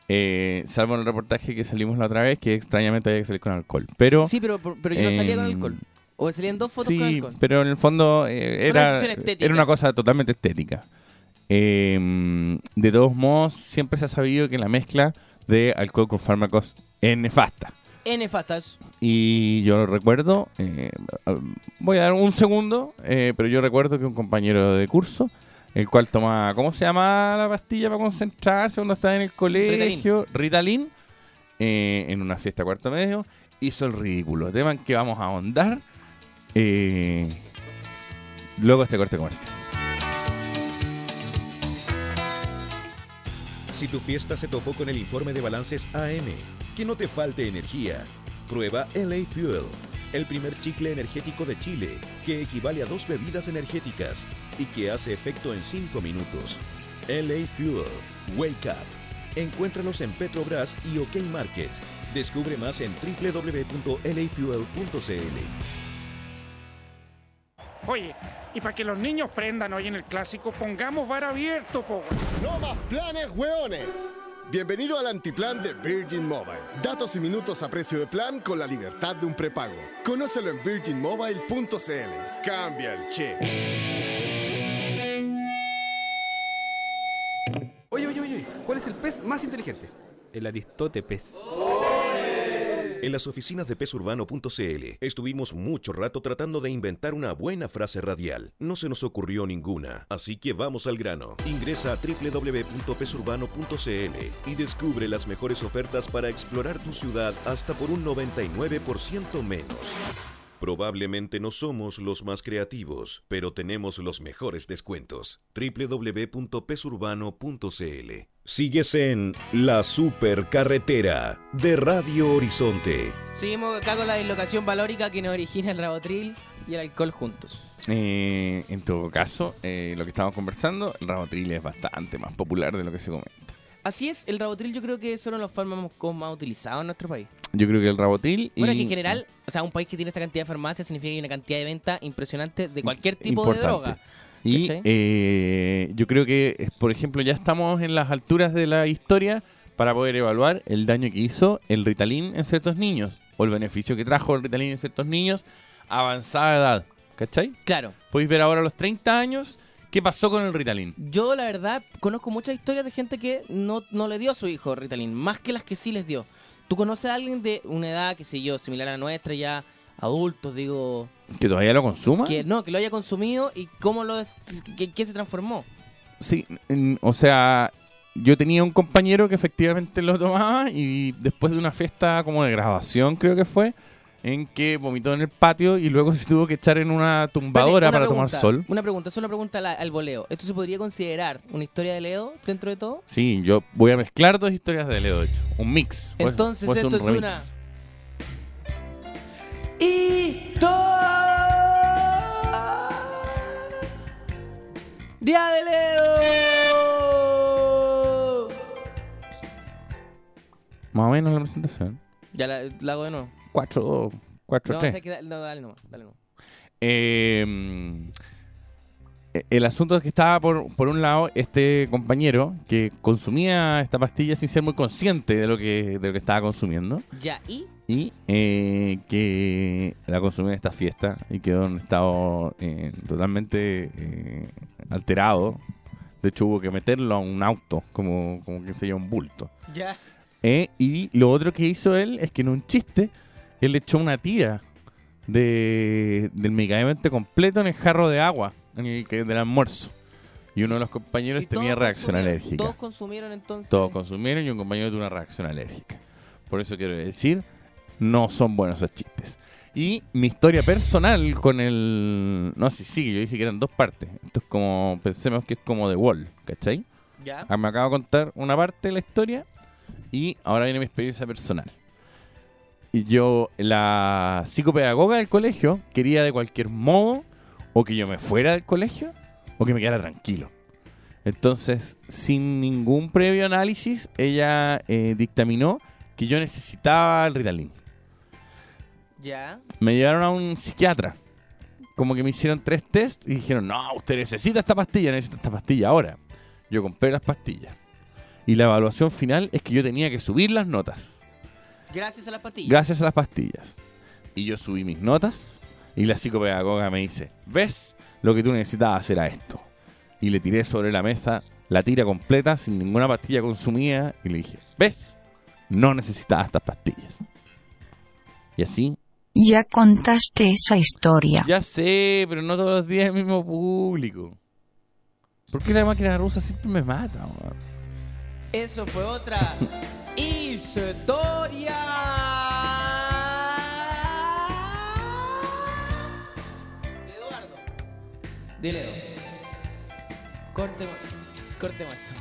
Speaker 4: Eh, salvo en el reportaje que salimos la otra vez, que extrañamente había que salir con alcohol. Pero.
Speaker 3: Sí, pero, pero yo no salía con
Speaker 4: em,
Speaker 3: alcohol. O salían dos fotos
Speaker 4: sí,
Speaker 3: con alcohol.
Speaker 4: pero en el fondo eh,
Speaker 3: una
Speaker 4: era,
Speaker 3: estética.
Speaker 4: era una cosa totalmente estética. Eh, de todos modos, siempre se ha sabido que la mezcla de alcohol con fármacos es nefasta.
Speaker 3: N fastas.
Speaker 4: Y yo lo recuerdo, eh, voy a dar un segundo, eh, pero yo recuerdo que un compañero de curso, el cual tomaba, ¿cómo se llama la pastilla para concentrarse cuando estaba en el colegio? Ritalin, eh, en una fiesta cuarto medio, hizo el ridículo. Tema en que vamos a ahondar eh, luego este corte comercial.
Speaker 2: Si tu fiesta se topó con el informe de balances AM, que no te falte energía. Prueba LA Fuel, el primer chicle energético de Chile, que equivale a dos bebidas energéticas y que hace efecto en 5 minutos. LA Fuel, Wake Up. Encuéntralos en Petrobras y OK Market. Descubre más en www.lafuel.cl.
Speaker 5: Oye, y para que los niños prendan hoy en el clásico, pongamos bar abierto, po.
Speaker 8: ¡No más planes, hueones! Bienvenido al antiplan de Virgin Mobile. Datos y minutos a precio de plan con la libertad de un prepago. Conócelo en virginmobile.cl. Cambia el chip.
Speaker 9: Oye, oye, oye, ¿cuál es el pez más inteligente? El Aristote pez.
Speaker 2: En las oficinas de pesurbano.cl estuvimos mucho rato tratando de inventar una buena frase radial. No se nos ocurrió ninguna, así que vamos al grano. Ingresa a www.pesurbano.cl y descubre las mejores ofertas para explorar tu ciudad hasta por un 99% menos. Probablemente no somos los más creativos, pero tenemos los mejores descuentos. www.pesurbano.cl Sigues en La Supercarretera de Radio Horizonte.
Speaker 3: Seguimos acá con la dislocación valórica que nos origina el rabotril y el alcohol juntos.
Speaker 4: Eh, en todo caso, eh, lo que estamos conversando, el rabotril es bastante más popular de lo que se comenta.
Speaker 3: Así es, el rabotril yo creo que es uno de los fármacos más utilizados en nuestro país.
Speaker 4: Yo creo que el rabotril...
Speaker 3: Bueno,
Speaker 4: y-
Speaker 3: que en general, o sea, un país que tiene esta cantidad de farmacias significa que hay una cantidad de venta impresionante de cualquier tipo
Speaker 4: Importante.
Speaker 3: de droga.
Speaker 4: Y eh, yo creo que, por ejemplo, ya estamos en las alturas de la historia para poder evaluar el daño que hizo el Ritalin en ciertos niños o el beneficio que trajo el Ritalin en ciertos niños a avanzada edad. ¿Cachai?
Speaker 3: Claro.
Speaker 4: Podéis ver ahora a los 30 años qué pasó con el Ritalin.
Speaker 3: Yo, la verdad, conozco muchas historias de gente que no, no le dio a su hijo Ritalin, más que las que sí les dio. ¿Tú conoces a alguien de una edad, qué sé yo, similar a la nuestra, ya adultos, digo,
Speaker 4: ¿Que todavía lo consuma?
Speaker 3: que no, que lo haya consumido y cómo lo, que, que se transformó?
Speaker 4: Sí, en- o sea, yo tenía un compañero que efectivamente lo tomaba y después de una fiesta como de grabación, creo que fue, en que vomitó en el patio y luego <laughs> se tuvo que echar en una tumbadora para tomar sol.
Speaker 3: Una pregunta, solo una pregunta al, al voleo. ¿Esto se podría considerar una historia de Leo dentro de todo?
Speaker 4: Sí, yo voy a mezclar dos historias de Leo, de hecho. Un mix.
Speaker 3: Entonces
Speaker 4: puede
Speaker 3: esto
Speaker 4: un
Speaker 3: es una... ¡Día de Leo!
Speaker 4: Más o menos la presentación.
Speaker 3: Ya la, la hago de nuevo.
Speaker 4: 4-2, 4-3.
Speaker 3: No, sé que da- no, dale nomás, dale nomás.
Speaker 4: Eh, el asunto es que estaba por, por un lado este compañero que consumía esta pastilla sin ser muy consciente de lo que, de lo que estaba consumiendo
Speaker 3: Ya, y
Speaker 4: y eh, que la consumió en esta fiesta y quedó en un estado eh, totalmente eh, alterado. De hecho hubo que meterlo a un auto, como, como que se lleva un bulto.
Speaker 3: ya.
Speaker 4: Y lo otro que hizo él es que en un chiste, él echó una tira de, del medicamento completo en el jarro de agua en el del almuerzo. Y uno de los compañeros tenía reacción alérgica.
Speaker 3: Todos consumieron entonces.
Speaker 4: Todos consumieron y un compañero tuvo una reacción alérgica. Por eso quiero decir, no son buenos esos chistes. Y mi historia personal con el... No, sí, sí, yo dije que eran dos partes. Esto es como, pensemos que es como The Wall, ¿cachai?
Speaker 3: Ya.
Speaker 4: Ah, Me acabo de contar una parte de la historia y ahora viene mi experiencia personal. Y yo, la psicopedagoga del colegio, quería de cualquier modo o que yo me fuera del colegio o que me quedara tranquilo. Entonces, sin ningún previo análisis, ella eh, dictaminó que yo necesitaba el Ritalin.
Speaker 3: Ya.
Speaker 4: Me llevaron a un psiquiatra. Como que me hicieron tres test y dijeron, no, usted necesita esta pastilla, necesita esta pastilla ahora. Yo compré las pastillas. Y la evaluación final es que yo tenía que subir las notas.
Speaker 3: Gracias a las pastillas.
Speaker 4: Gracias a las pastillas. Y yo subí mis notas y la psicopedagoga me dice, ¿ves? Lo que tú necesitabas era esto. Y le tiré sobre la mesa la tira completa sin ninguna pastilla consumida y le dije, ¿ves? No necesitabas estas pastillas. Y así
Speaker 10: Ya contaste esa historia.
Speaker 4: Ya sé, pero no todos los días el mismo público. ¿Por qué la máquina rusa siempre me mata?
Speaker 3: Eso fue otra historia. De Eduardo. Dile. Corte, corte maestro.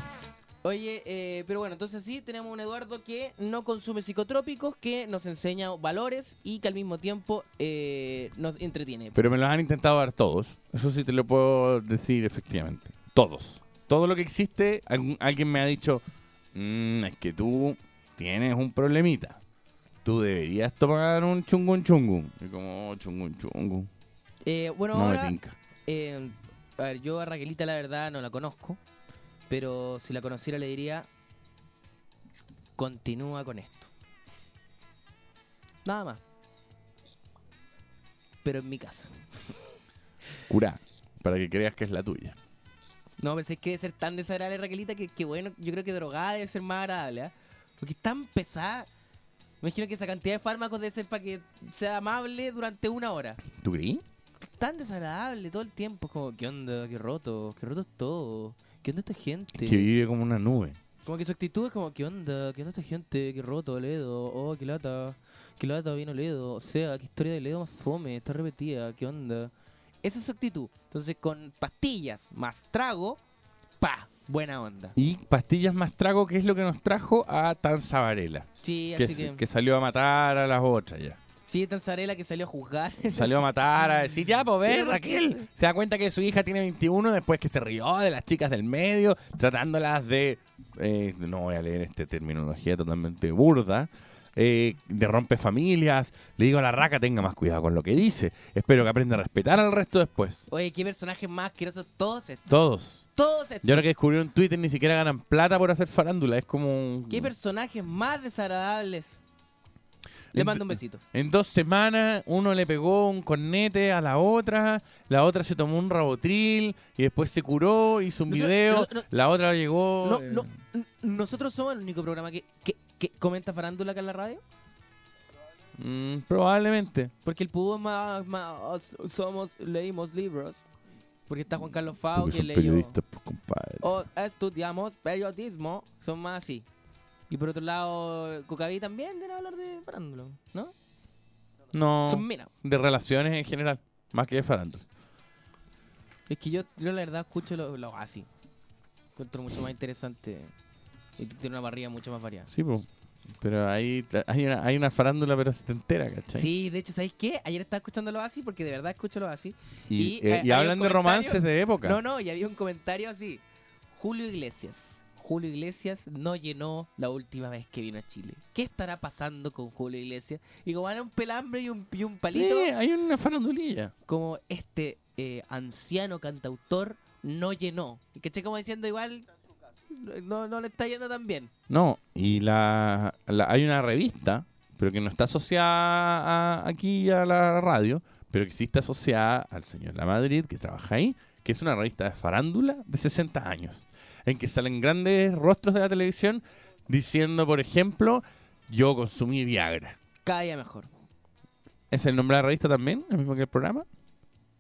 Speaker 3: Oye, eh, pero bueno, entonces sí, tenemos un Eduardo que no consume psicotrópicos, que nos enseña valores y que al mismo tiempo eh, nos entretiene.
Speaker 4: Pero me los han intentado dar todos. Eso sí te lo puedo decir efectivamente. Todos. Todo lo que existe, alguien me ha dicho, "Mm, es que tú tienes un problemita. Tú deberías tomar un chungun chungun. Y como, "Oh, chungun chungun.
Speaker 3: Eh, bueno,
Speaker 4: No me
Speaker 3: ahora,
Speaker 4: tinca.
Speaker 3: eh, a ver, yo a Raquelita la verdad no la conozco, pero si la conociera le diría, continúa con esto. Nada más. Pero en mi caso. <laughs>
Speaker 4: Cura, para que creas que es la tuya.
Speaker 3: No, pensé que debe ser tan desagradable Raquelita que, que bueno, yo creo que drogada debe ser más agradable, ¿ah? Porque es tan pesada. Me imagino que esa cantidad de fármacos debe ser para que sea amable durante una hora.
Speaker 4: ¿Tú creí?
Speaker 3: Tan desagradable todo el tiempo. Es como, ¿qué onda? ¿Qué roto? ¿Qué roto es todo? ¿Qué onda esta gente?
Speaker 4: Que vive como una nube.
Speaker 3: Como que su actitud es como, ¿qué onda? ¿Qué onda esta gente? ¿Qué roto, Ledo? Oh, qué lata. Qué lata vino Ledo. O sea, qué historia de Ledo más fome. Está repetida. ¿Qué onda? Esa es su actitud. Entonces, con pastillas más trago, pa, buena onda.
Speaker 4: Y pastillas más trago, que es lo que nos trajo a Tanza Varela.
Speaker 3: Sí,
Speaker 4: Que,
Speaker 3: así que...
Speaker 4: que salió a matar a las otras ya.
Speaker 3: Sí, Tanzarela que salió a juzgar. <laughs>
Speaker 4: Salió a matar, a decir, ya, pues ve,
Speaker 3: Pero, <laughs>
Speaker 4: Raquel. Se da cuenta que su hija tiene 21 después que se rió de las chicas del medio, tratándolas de, eh, no voy a leer esta terminología totalmente burda, eh, de rompe familias. Le digo a la raca, tenga más cuidado con lo que dice. Espero que aprenda a respetar al resto después.
Speaker 3: Oye, qué personajes más asquerosos todos estos.
Speaker 4: Todos.
Speaker 3: Todos estos.
Speaker 4: Y ahora que descubrieron Twitter ni siquiera ganan plata por hacer farándula. Es como... un-
Speaker 3: ¿Qué personajes más desagradables? Le mando un besito.
Speaker 4: En dos semanas uno le pegó un cornete a la otra, la otra se tomó un rabotril y después se curó, hizo un video,
Speaker 3: no, no.
Speaker 4: la otra llegó...
Speaker 3: No,
Speaker 4: eh,
Speaker 3: no, nosotros somos el único programa que, que, que comenta farándula acá en la radio.
Speaker 4: mm, probablemente.
Speaker 3: Porque el Público más, más- somos, leímos libros. Porque está Juan Carlos Fau
Speaker 4: Porque
Speaker 3: que
Speaker 4: son
Speaker 3: leyó.
Speaker 4: periodistas, pues, compadre.
Speaker 3: O estudiamos periodismo. Son más así. Y por otro lado, Cucaví también debe hablar de farándula, ¿no?
Speaker 4: No,
Speaker 3: Son minas.
Speaker 4: de relaciones en general, más que de farándula.
Speaker 3: Es que yo, yo la verdad escucho lo, lo así. Encuentro mucho más interesante. Y tiene una parrilla mucho más variada.
Speaker 4: Sí, pues. Pero hay, hay, una, hay una farándula, pero se te entera, ¿cachai?
Speaker 3: Sí, de hecho, ¿sabéis qué? Ayer estaba escuchando lo así porque de verdad escucho lo así.
Speaker 4: Y,
Speaker 3: eh,
Speaker 4: eh, y
Speaker 3: había
Speaker 4: hablan de romances de época.
Speaker 3: No, no, y había un comentario así. Julio Iglesias. Julio Iglesias no llenó la última vez que vino a Chile. ¿Qué estará pasando con Julio Iglesias? Y como era un pelambre y un, y un palito,
Speaker 11: Sí, hay una farandulilla.
Speaker 3: como este eh, anciano cantautor no llenó. Y que como diciendo igual, no, no le está yendo tan bien.
Speaker 11: No, y la, la- hay una revista, pero que no está asociada a- aquí a la radio, pero que sí está asociada al señor La Madrid, que trabaja ahí, que es una revista de farándula de 60 años, en que salen grandes rostros de la televisión diciendo, por ejemplo, yo consumí Viagra.
Speaker 3: Cada día mejor.
Speaker 11: ¿Es el nombre de la revista también? ¿El mismo que el programa?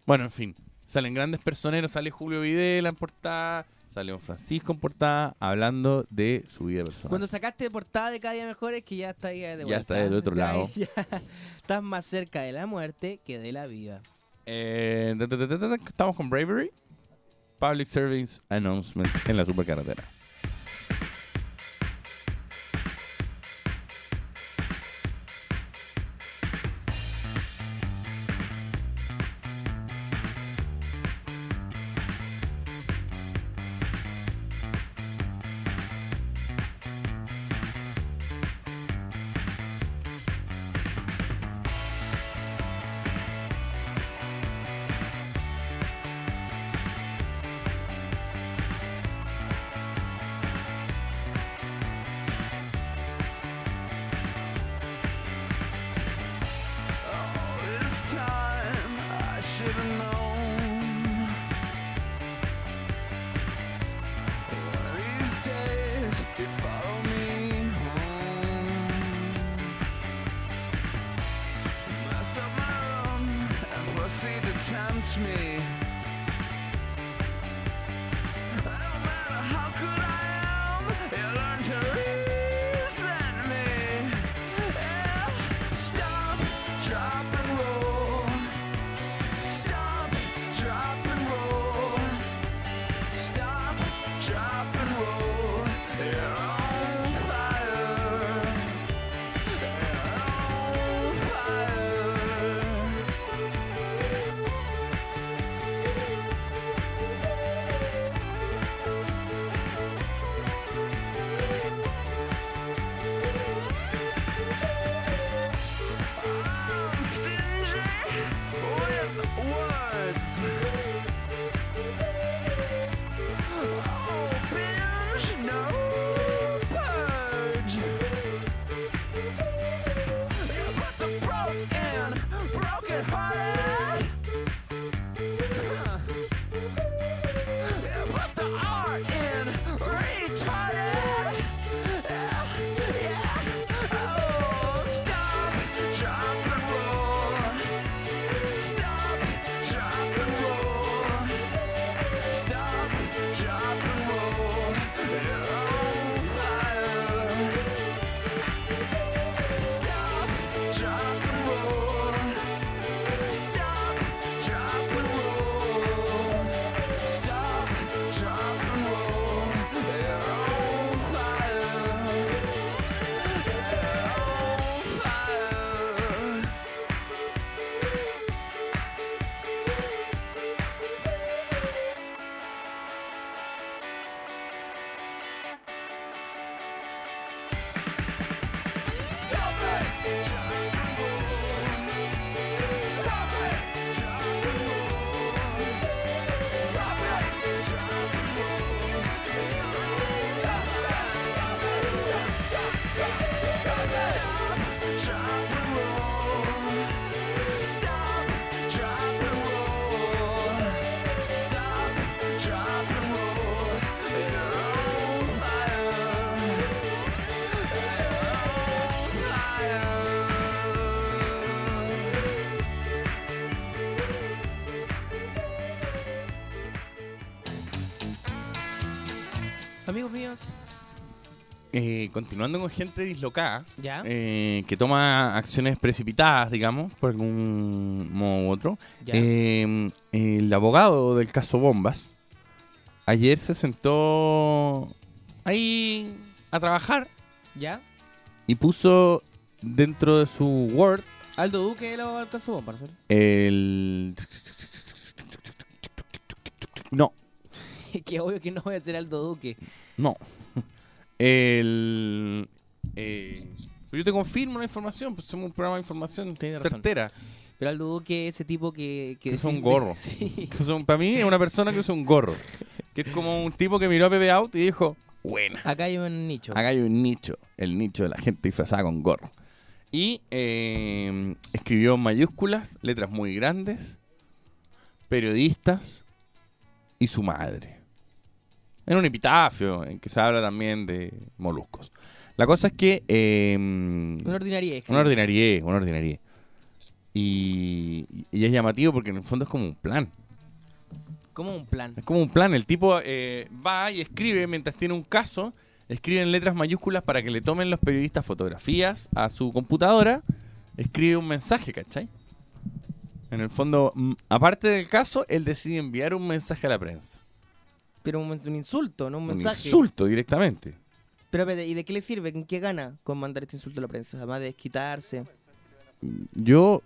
Speaker 11: Bueno, en fin. Salen grandes personeros, sale Julio Videla en portada, sale Don Francisco en portada, hablando de su vida personal.
Speaker 3: Cuando sacaste de portada de cada día mejor es que ya está ahí de vuelta.
Speaker 11: está del otro
Speaker 3: Ya-
Speaker 11: lado. <laughs>
Speaker 3: ya estás más cerca de la muerte que de la vida.
Speaker 11: Eh, ta, ta, ta, ta, ta, estamos con Bravery. Public Service Announcement en la supercarretera. Eh, continuando con gente dislocada,
Speaker 3: ¿Ya?
Speaker 11: eh, que toma acciones precipitadas, digamos, por algún modo u otro.
Speaker 3: Ya.
Speaker 11: Eh, el abogado del caso Bombas ayer se sentó ahí a trabajar
Speaker 3: ¿ya?
Speaker 11: y puso dentro de su Word
Speaker 3: Aldo Duque lo alcanzó, parcero.
Speaker 11: el... No, <laughs>
Speaker 3: que obvio que no voy a ser Aldo Duque.
Speaker 11: no.
Speaker 4: El... eh, yo te confirmo la información, pues somos un programa de información
Speaker 3: Tienes razón.
Speaker 4: certera.
Speaker 3: Pero al dudo que ese tipo que...
Speaker 4: Que usa un gorro. <laughs>
Speaker 3: Sí.
Speaker 4: Que para mí es una persona que usa un gorro. Que es como un tipo que miró a Pepe Out y dijo, buena.
Speaker 3: Acá hay un nicho.
Speaker 4: Acá hay un nicho, el nicho de la gente disfrazada con gorro. Y eh, escribió en mayúsculas, letras muy grandes, periodistas y su madre. En un epitafio en que se habla también de moluscos. La cosa es que... eh,
Speaker 3: Una ordinariedad.
Speaker 4: Una ordinariedad, una. Y, y es llamativo porque en el fondo es como un plan.
Speaker 3: Como un plan.
Speaker 4: Es como un plan. El tipo eh, va y escribe mientras tiene un caso, escribe en letras mayúsculas para que le tomen los periodistas fotografías a su computadora, escribe un mensaje, ¿cachai? En el fondo, mm, aparte del caso, él decide enviar un mensaje a la prensa.
Speaker 3: Pero un, un insulto, no un
Speaker 4: Un
Speaker 3: mensaje.
Speaker 4: insulto directamente.
Speaker 3: Pero ¿y de qué le sirve? ¿En qué gana con mandar este insulto a la prensa? Además de desquitarse.
Speaker 4: Yo,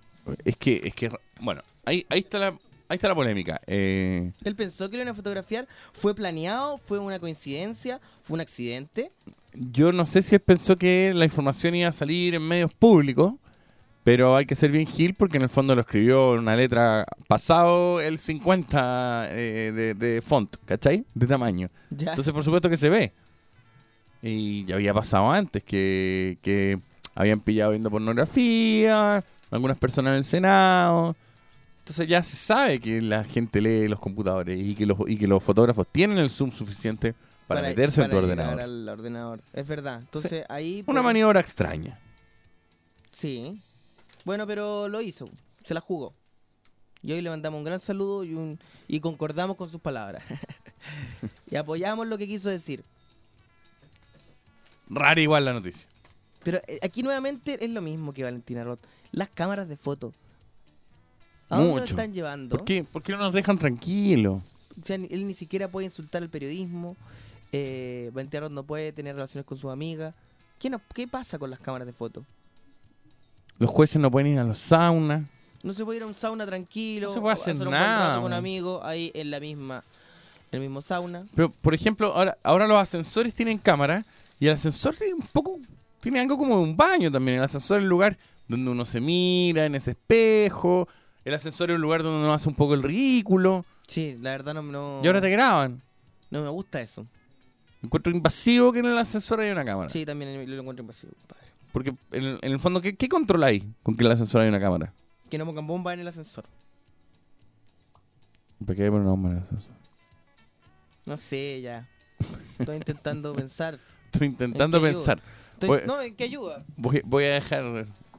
Speaker 4: es que, es que, bueno, ahí, ahí está la, ahí está la polémica. Eh,
Speaker 3: Él pensó que lo iban a fotografiar. ¿Fue planeado? ¿Fue una coincidencia? ¿Fue un accidente?
Speaker 4: Yo no sé si él pensó que la información iba a salir en medios públicos, pero hay que ser bien gil porque en el fondo lo escribió en una letra pasado el 50 eh, de, de font, ¿cachai? De tamaño.
Speaker 3: Ya.
Speaker 4: Entonces, por supuesto que se ve. Y ya había pasado antes que, que habían pillado viendo pornografía, algunas personas en el Senado. Entonces ya se sabe que la gente lee los computadores y que los, y que los fotógrafos tienen el zoom suficiente para, meterse en tu
Speaker 3: para
Speaker 4: ordenador.
Speaker 3: al ordenador. Es verdad. Entonces ahí...
Speaker 4: Una maniobra extraña.
Speaker 3: Sí. Bueno, pero lo hizo. Se la jugó. Y hoy le mandamos un gran saludo y, un, y concordamos con sus palabras. <laughs> y apoyamos lo que quiso decir.
Speaker 4: Rara igual la noticia.
Speaker 3: Pero eh, aquí nuevamente es lo mismo que Valentina Roth. Las cámaras de foto. ¿A dónde
Speaker 4: Mucho.
Speaker 3: están llevando?
Speaker 4: ¿Por qué, ¿Por qué no nos dejan tranquilos?
Speaker 3: O sea, él ni siquiera puede insultar al periodismo. Eh, Valentina Roth no puede tener relaciones con sus amigas. ¿Qué, no- ¿Qué pasa con las cámaras de foto?
Speaker 4: Los jueces no pueden ir a los saunas.
Speaker 3: No se puede ir a un sauna tranquilo.
Speaker 4: No se puede hacer
Speaker 3: un buen
Speaker 4: nada,
Speaker 3: rato con amigos ahí en la misma, en el mismo sauna.
Speaker 4: Pero, por ejemplo, ahora, ahora los ascensores tienen cámara y el ascensor tiene un poco, tiene algo como de un baño también. El ascensor es el lugar donde uno se mira en ese espejo. El ascensor es un lugar donde uno hace un poco el ridículo.
Speaker 3: Sí, la verdad no, no,
Speaker 4: Y ahora te graban.
Speaker 3: no me gusta eso.
Speaker 4: Encuentro invasivo que en el ascensor haya una cámara.
Speaker 3: Sí, también lo encuentro invasivo, padre.
Speaker 4: Porque en el, en el fondo, ¿qué, ¿qué controla ahí con que en el ascensor haya una cámara?
Speaker 3: Que no pongan bomba en el ascensor.
Speaker 4: ¿Por qué hay una bomba en el ascensor?
Speaker 3: No sé, ya. Estoy intentando <laughs> pensar.
Speaker 4: Estoy intentando pensar.
Speaker 3: Estoy-
Speaker 4: Voy-
Speaker 3: No, ¿en qué ayuda?
Speaker 4: Voy, voy a dejar...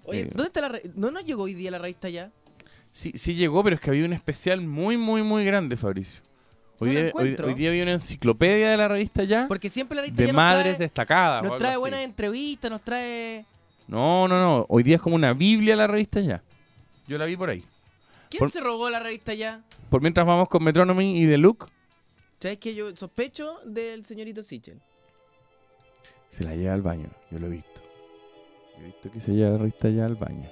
Speaker 3: Oye,
Speaker 4: eh,
Speaker 3: ¿dónde está la re- ¿No nos llegó hoy día la revista ya?
Speaker 4: Sí, sí llegó, pero es que había un especial muy, muy, muy grande, Fabricio. Hoy,
Speaker 3: No
Speaker 4: día, hoy, día había una enciclopedia de la revista ya
Speaker 3: Porque siempre la revista
Speaker 4: de
Speaker 3: ya
Speaker 4: madres
Speaker 3: nos trae,
Speaker 4: destacadas.
Speaker 3: nos trae
Speaker 4: así.
Speaker 3: buenas entrevistas, nos trae...
Speaker 4: No, no, no. Hoy día es como una biblia la revista ya. Yo la vi por ahí.
Speaker 3: ¿Quién
Speaker 4: Por-
Speaker 3: se robó la revista ya?
Speaker 4: Por mientras vamos con Metronomy y The Look,
Speaker 3: ¿Sabes que yo sospecho del señorito Sichel?
Speaker 4: se la lleva al baño. Yo lo he visto. Yo he visto que se lleva la revista ya al baño.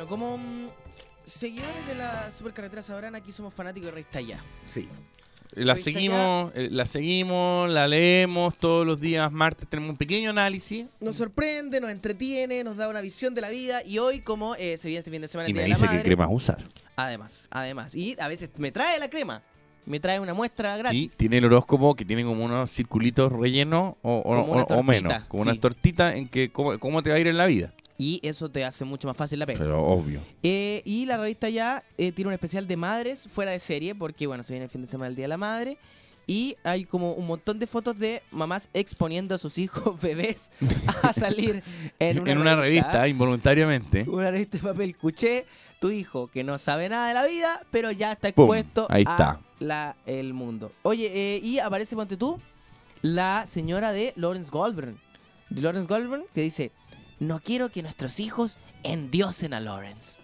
Speaker 3: Bueno, como mm, seguidores de la supercarretera sabrán, aquí somos fanáticos de Revista Ya.
Speaker 4: Sí. La
Speaker 3: Revista
Speaker 4: seguimos, eh, la seguimos, la leemos todos los días martes, tenemos un pequeño análisis
Speaker 3: Nos sorprende, nos entretiene, nos da una visión de la vida y hoy como eh, se viene este fin de semana el
Speaker 4: y me
Speaker 3: de
Speaker 4: dice
Speaker 3: la
Speaker 4: qué
Speaker 3: Madre,
Speaker 4: cremas usar.
Speaker 3: Además, además. Y a veces me trae la crema. Me trae una muestra gratis.
Speaker 4: Y tiene el horóscopo que tiene como unos circulitos rellenos o, o-
Speaker 3: Como una
Speaker 4: o- o menos,
Speaker 3: tortita,
Speaker 4: como
Speaker 3: sí.
Speaker 4: unas tortitas en que cómo, cómo te va a ir en la vida.
Speaker 3: Y eso te hace mucho más fácil la pega.
Speaker 4: Pero obvio.
Speaker 3: Eh, y la revista ya eh, tiene un especial de madres fuera de serie, porque bueno, se viene el fin de semana el Día de la Madre. Y hay como un montón de fotos de mamás exponiendo a sus hijos <laughs> bebés a salir <laughs> en una,
Speaker 4: revista, involuntariamente.
Speaker 3: Una revista de papel cuché, tu hijo que no sabe nada de la vida, pero ya está expuesto
Speaker 4: ahí
Speaker 3: a
Speaker 4: está.
Speaker 3: la, el mundo. Oye, eh, y aparece, ponte tú, la señora de Lawrence Goldberg. De Lawrence Goldberg, que dice, no quiero que nuestros hijos endiosen a Lawrence.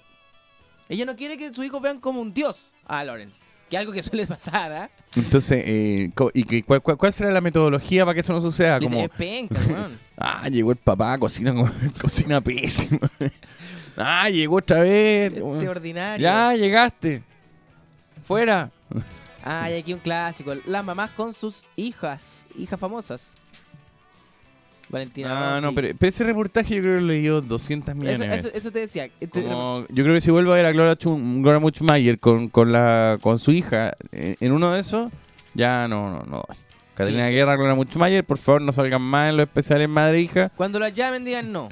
Speaker 3: Ella no quiere que sus hijos vean como un dios a Lawrence. Que algo que suele pasar, ¿ah?
Speaker 4: Entonces, eh, ¿y qué- cuál, cuál- cuál será la metodología para que eso no suceda? Como,
Speaker 3: es penca, <laughs>
Speaker 4: ah, llegó el papá, cocina, <laughs> cocina pésimo. ah, llegó otra vez.
Speaker 3: Este ordinario.
Speaker 4: Ya, llegaste. Fuera.
Speaker 3: Ah, y aquí un clásico. Las mamás con sus hijas, hijas famosas. Valentina.
Speaker 4: Ah, no, pero, pero ese reportaje yo creo que lo leí 200 millones
Speaker 3: Eso, eso, te decía. Este-
Speaker 4: Como- yo creo que si vuelvo a ver a Gloria, Chum, Gloria Muchmayer con, con, la, con su hija en uno de esos, ya no, no, no. Catalina Guerra, Gloria Muchmayer, por favor no salgan más en los especiales madre e hija.
Speaker 3: Cuando las llamen digan no.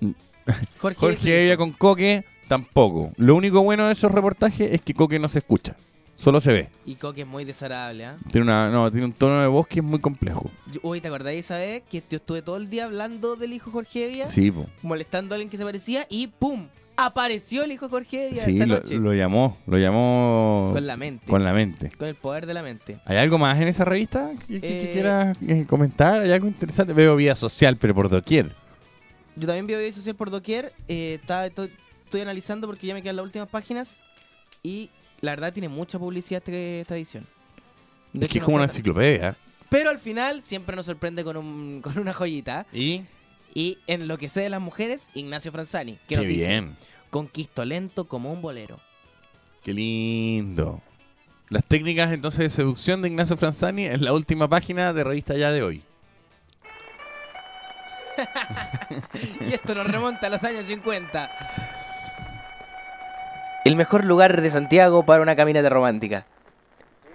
Speaker 3: <laughs> Jorge,
Speaker 4: Jorge Evia con Coque, tampoco. Lo único bueno de esos reportajes es que Coque no se escucha, solo se ve.
Speaker 3: Y Coque es muy desagradable, ¿ah?
Speaker 4: Tiene, una, no, tiene un tono de voz que es muy complejo.
Speaker 3: Yo- Uy, ¿te acordáis esa vez que yo estuve todo el día hablando del hijo Jorge Evia?
Speaker 4: Sí, po.
Speaker 3: Molestando a alguien que se parecía y ¡pum! Apareció el hijo Jorge Evia
Speaker 4: Sí,
Speaker 3: esa
Speaker 4: lo,
Speaker 3: noche.
Speaker 4: lo llamó, lo llamó
Speaker 3: Con la mente.
Speaker 4: Con la mente.
Speaker 3: Con el poder de la mente.
Speaker 4: ¿Hay algo más en esa revista que, que-
Speaker 3: Eh,
Speaker 4: quieras eh, comentar? ¿Hay algo interesante? Veo vida social, pero por doquier.
Speaker 3: Yo también veo video social por doquier. eh, está- estoy, estoy analizando porque ya me quedan las últimas páginas. Y la verdad tiene mucha publicidad este- esta edición. De
Speaker 4: Es que es como una enciclopedia.
Speaker 3: Pero al final siempre nos sorprende con, un, <laughs> con una joyita.
Speaker 4: ¿Y?
Speaker 3: Y en lo que sé de las mujeres, Ignacio Franzani. Que
Speaker 4: Qué
Speaker 3: nos dice,
Speaker 4: bien.
Speaker 3: Conquisto lento como un bolero.
Speaker 4: Qué lindo. Las técnicas entonces de seducción de Ignacio Franzani es la última página de revista ya de hoy. <laughs>
Speaker 3: y esto nos remonta a los años 50. El mejor lugar de Santiago para una caminata romántica.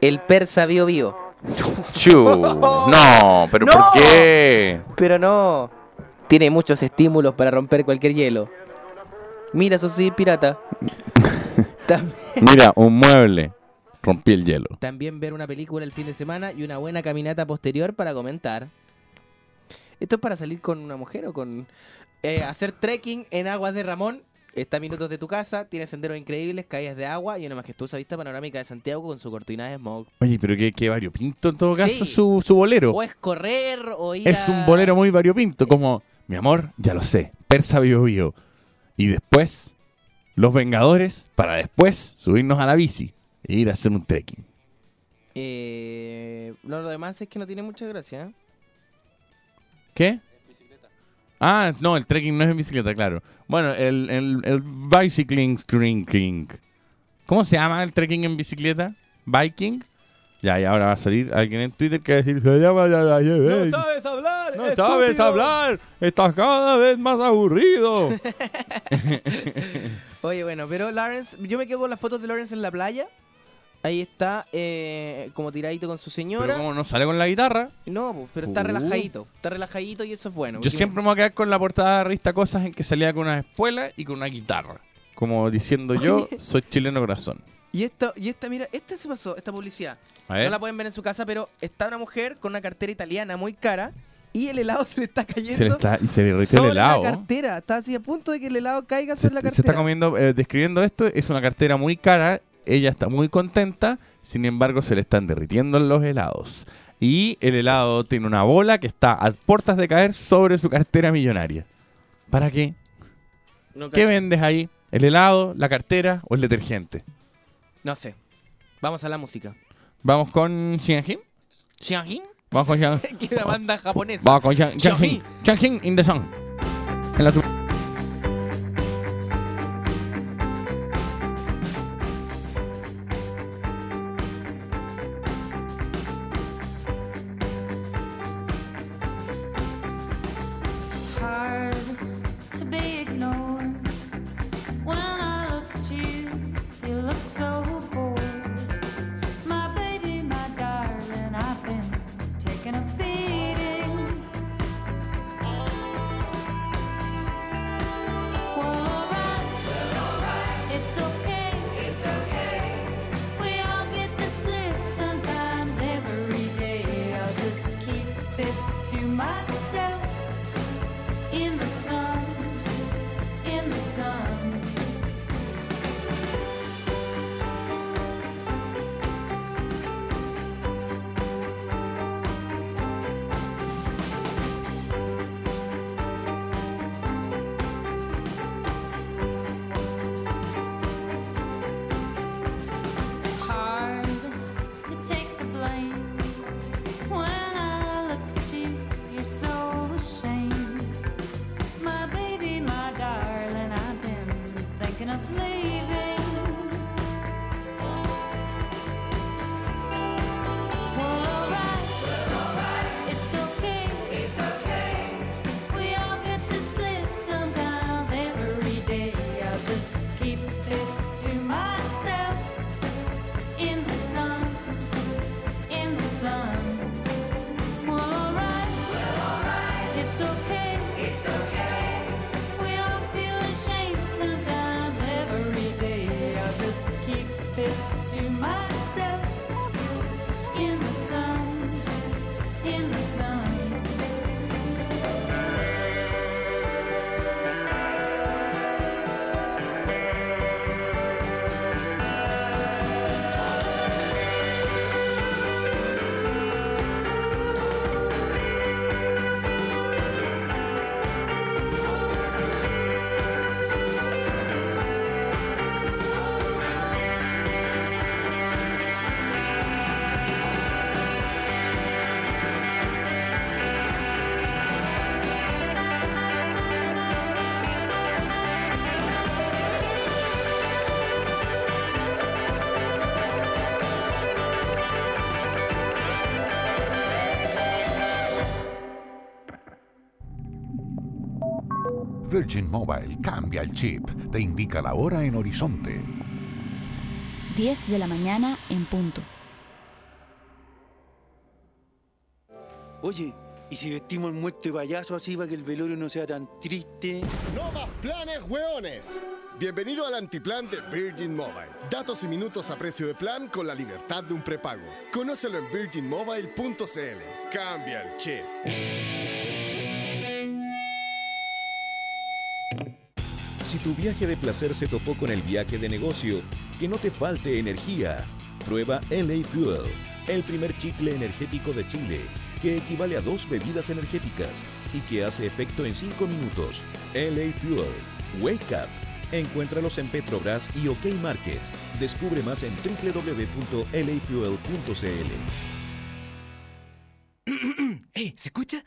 Speaker 3: El Persa Bio Bio. <laughs>
Speaker 4: No, pero. ¿por qué?
Speaker 3: Pero no. Tiene muchos estímulos para romper cualquier hielo. Mira, eso sí, pirata. <laughs>
Speaker 4: Mira, un mueble. Rompí el hielo.
Speaker 3: También ver una película el fin de semana y una buena caminata posterior para comentar. ¿Esto es para salir con una mujer o con eh, hacer trekking en aguas de Ramón? Está a minutos de tu casa, tiene senderos increíbles, caídas de agua y una majestuosa vista panorámica de Santiago con su cortina de smog.
Speaker 4: Oye, pero qué, qué variopinto en todo caso
Speaker 3: Sí.
Speaker 4: su, su bolero.
Speaker 3: O es correr o ir
Speaker 4: Es
Speaker 3: a-
Speaker 4: un bolero muy variopinto, como, mi amor, ya lo sé, Persa Bio Bio. Y después, Los Vengadores, para después subirnos a la bici e ir a hacer un trekking.
Speaker 3: Eh, lo demás es que no tiene mucha gracia. ¿eh?
Speaker 4: ¿Qué? Ah, no, el trekking no es en bicicleta, claro. Bueno, el, el, el bicycling string ¿Cómo se llama el trekking en bicicleta? ¿Biking? Ya, y ahora va a salir alguien en Twitter que va a decir, se llama ya la llevé".
Speaker 3: sabes hablar!
Speaker 4: No sabes hablar, estás cada vez más aburrido. <laughs>
Speaker 3: Oye, bueno, pero Lawrence, yo me quedo con las fotos de Lawrence en la playa. Ahí está, eh, como tiradito con su señora.
Speaker 4: Pero como no sale con la guitarra,
Speaker 3: No, pues, pero está
Speaker 4: Uh.
Speaker 3: relajadito. Está relajadito y eso es bueno.
Speaker 4: yo siempre me voy a quedar con la portada de la revista Cosas en que salía con una espuela y con una guitarra. Como diciendo yo, soy chileno corazón.
Speaker 3: Y esto, y esta, mira, esta se pasó, esta publicidad. No la pueden ver en su casa, pero está una mujer con una cartera italiana muy cara y el helado <laughs> se le está cayendo.
Speaker 4: Se le está, y se le el helado.
Speaker 3: la cartera. Está así a punto de que el helado caiga
Speaker 4: se,
Speaker 3: sobre la
Speaker 4: se
Speaker 3: cartera.
Speaker 4: está comiendo, eh, describiendo esto, es una cartera muy cara, ella está muy contenta, sin embargo se le están derritiendo los helados. Y el helado tiene una bola que está a puertas de caer sobre su cartera millonaria. ¿Para qué?
Speaker 3: No,
Speaker 4: ¿Qué vendes ahí? ¿El helado, la cartera o el detergente?
Speaker 3: no sé. Vamos a la música.
Speaker 4: ¿Vamos con Xianjin?
Speaker 3: ¿Xianjin?
Speaker 4: Vamos con <laughs>
Speaker 3: que es una banda japonesa.
Speaker 4: Vamos con.
Speaker 3: Xianjin.
Speaker 4: Xianjin in the sun.
Speaker 12: To myself.
Speaker 1: Mobile cambia el chip. Te indica la hora en horizonte.
Speaker 13: 10 de la mañana en punto.
Speaker 9: Oye, ¿y si vestimos el muerto de payaso así para que el velorio no sea tan triste?
Speaker 8: ¡No más planes, hueones! Bienvenido al antiplan de Virgin Mobile. Datos y minutos a precio de plan con la libertad de un prepago. Conócelo en virginmobile.cl. Cambia el chip.
Speaker 2: Si tu viaje de placer se topó con el viaje de negocio, que no te falte energía. Prueba LA Fuel, el primer chicle energético de Chile, que equivale a dos bebidas energéticas y que hace efecto en 5 minutos. LA Fuel, Wake Up. Encuéntralos en Petrobras y OK Market. Descubre más en www.lafuel.cl. <clears throat>
Speaker 14: ¡Eh! ¿Se escucha?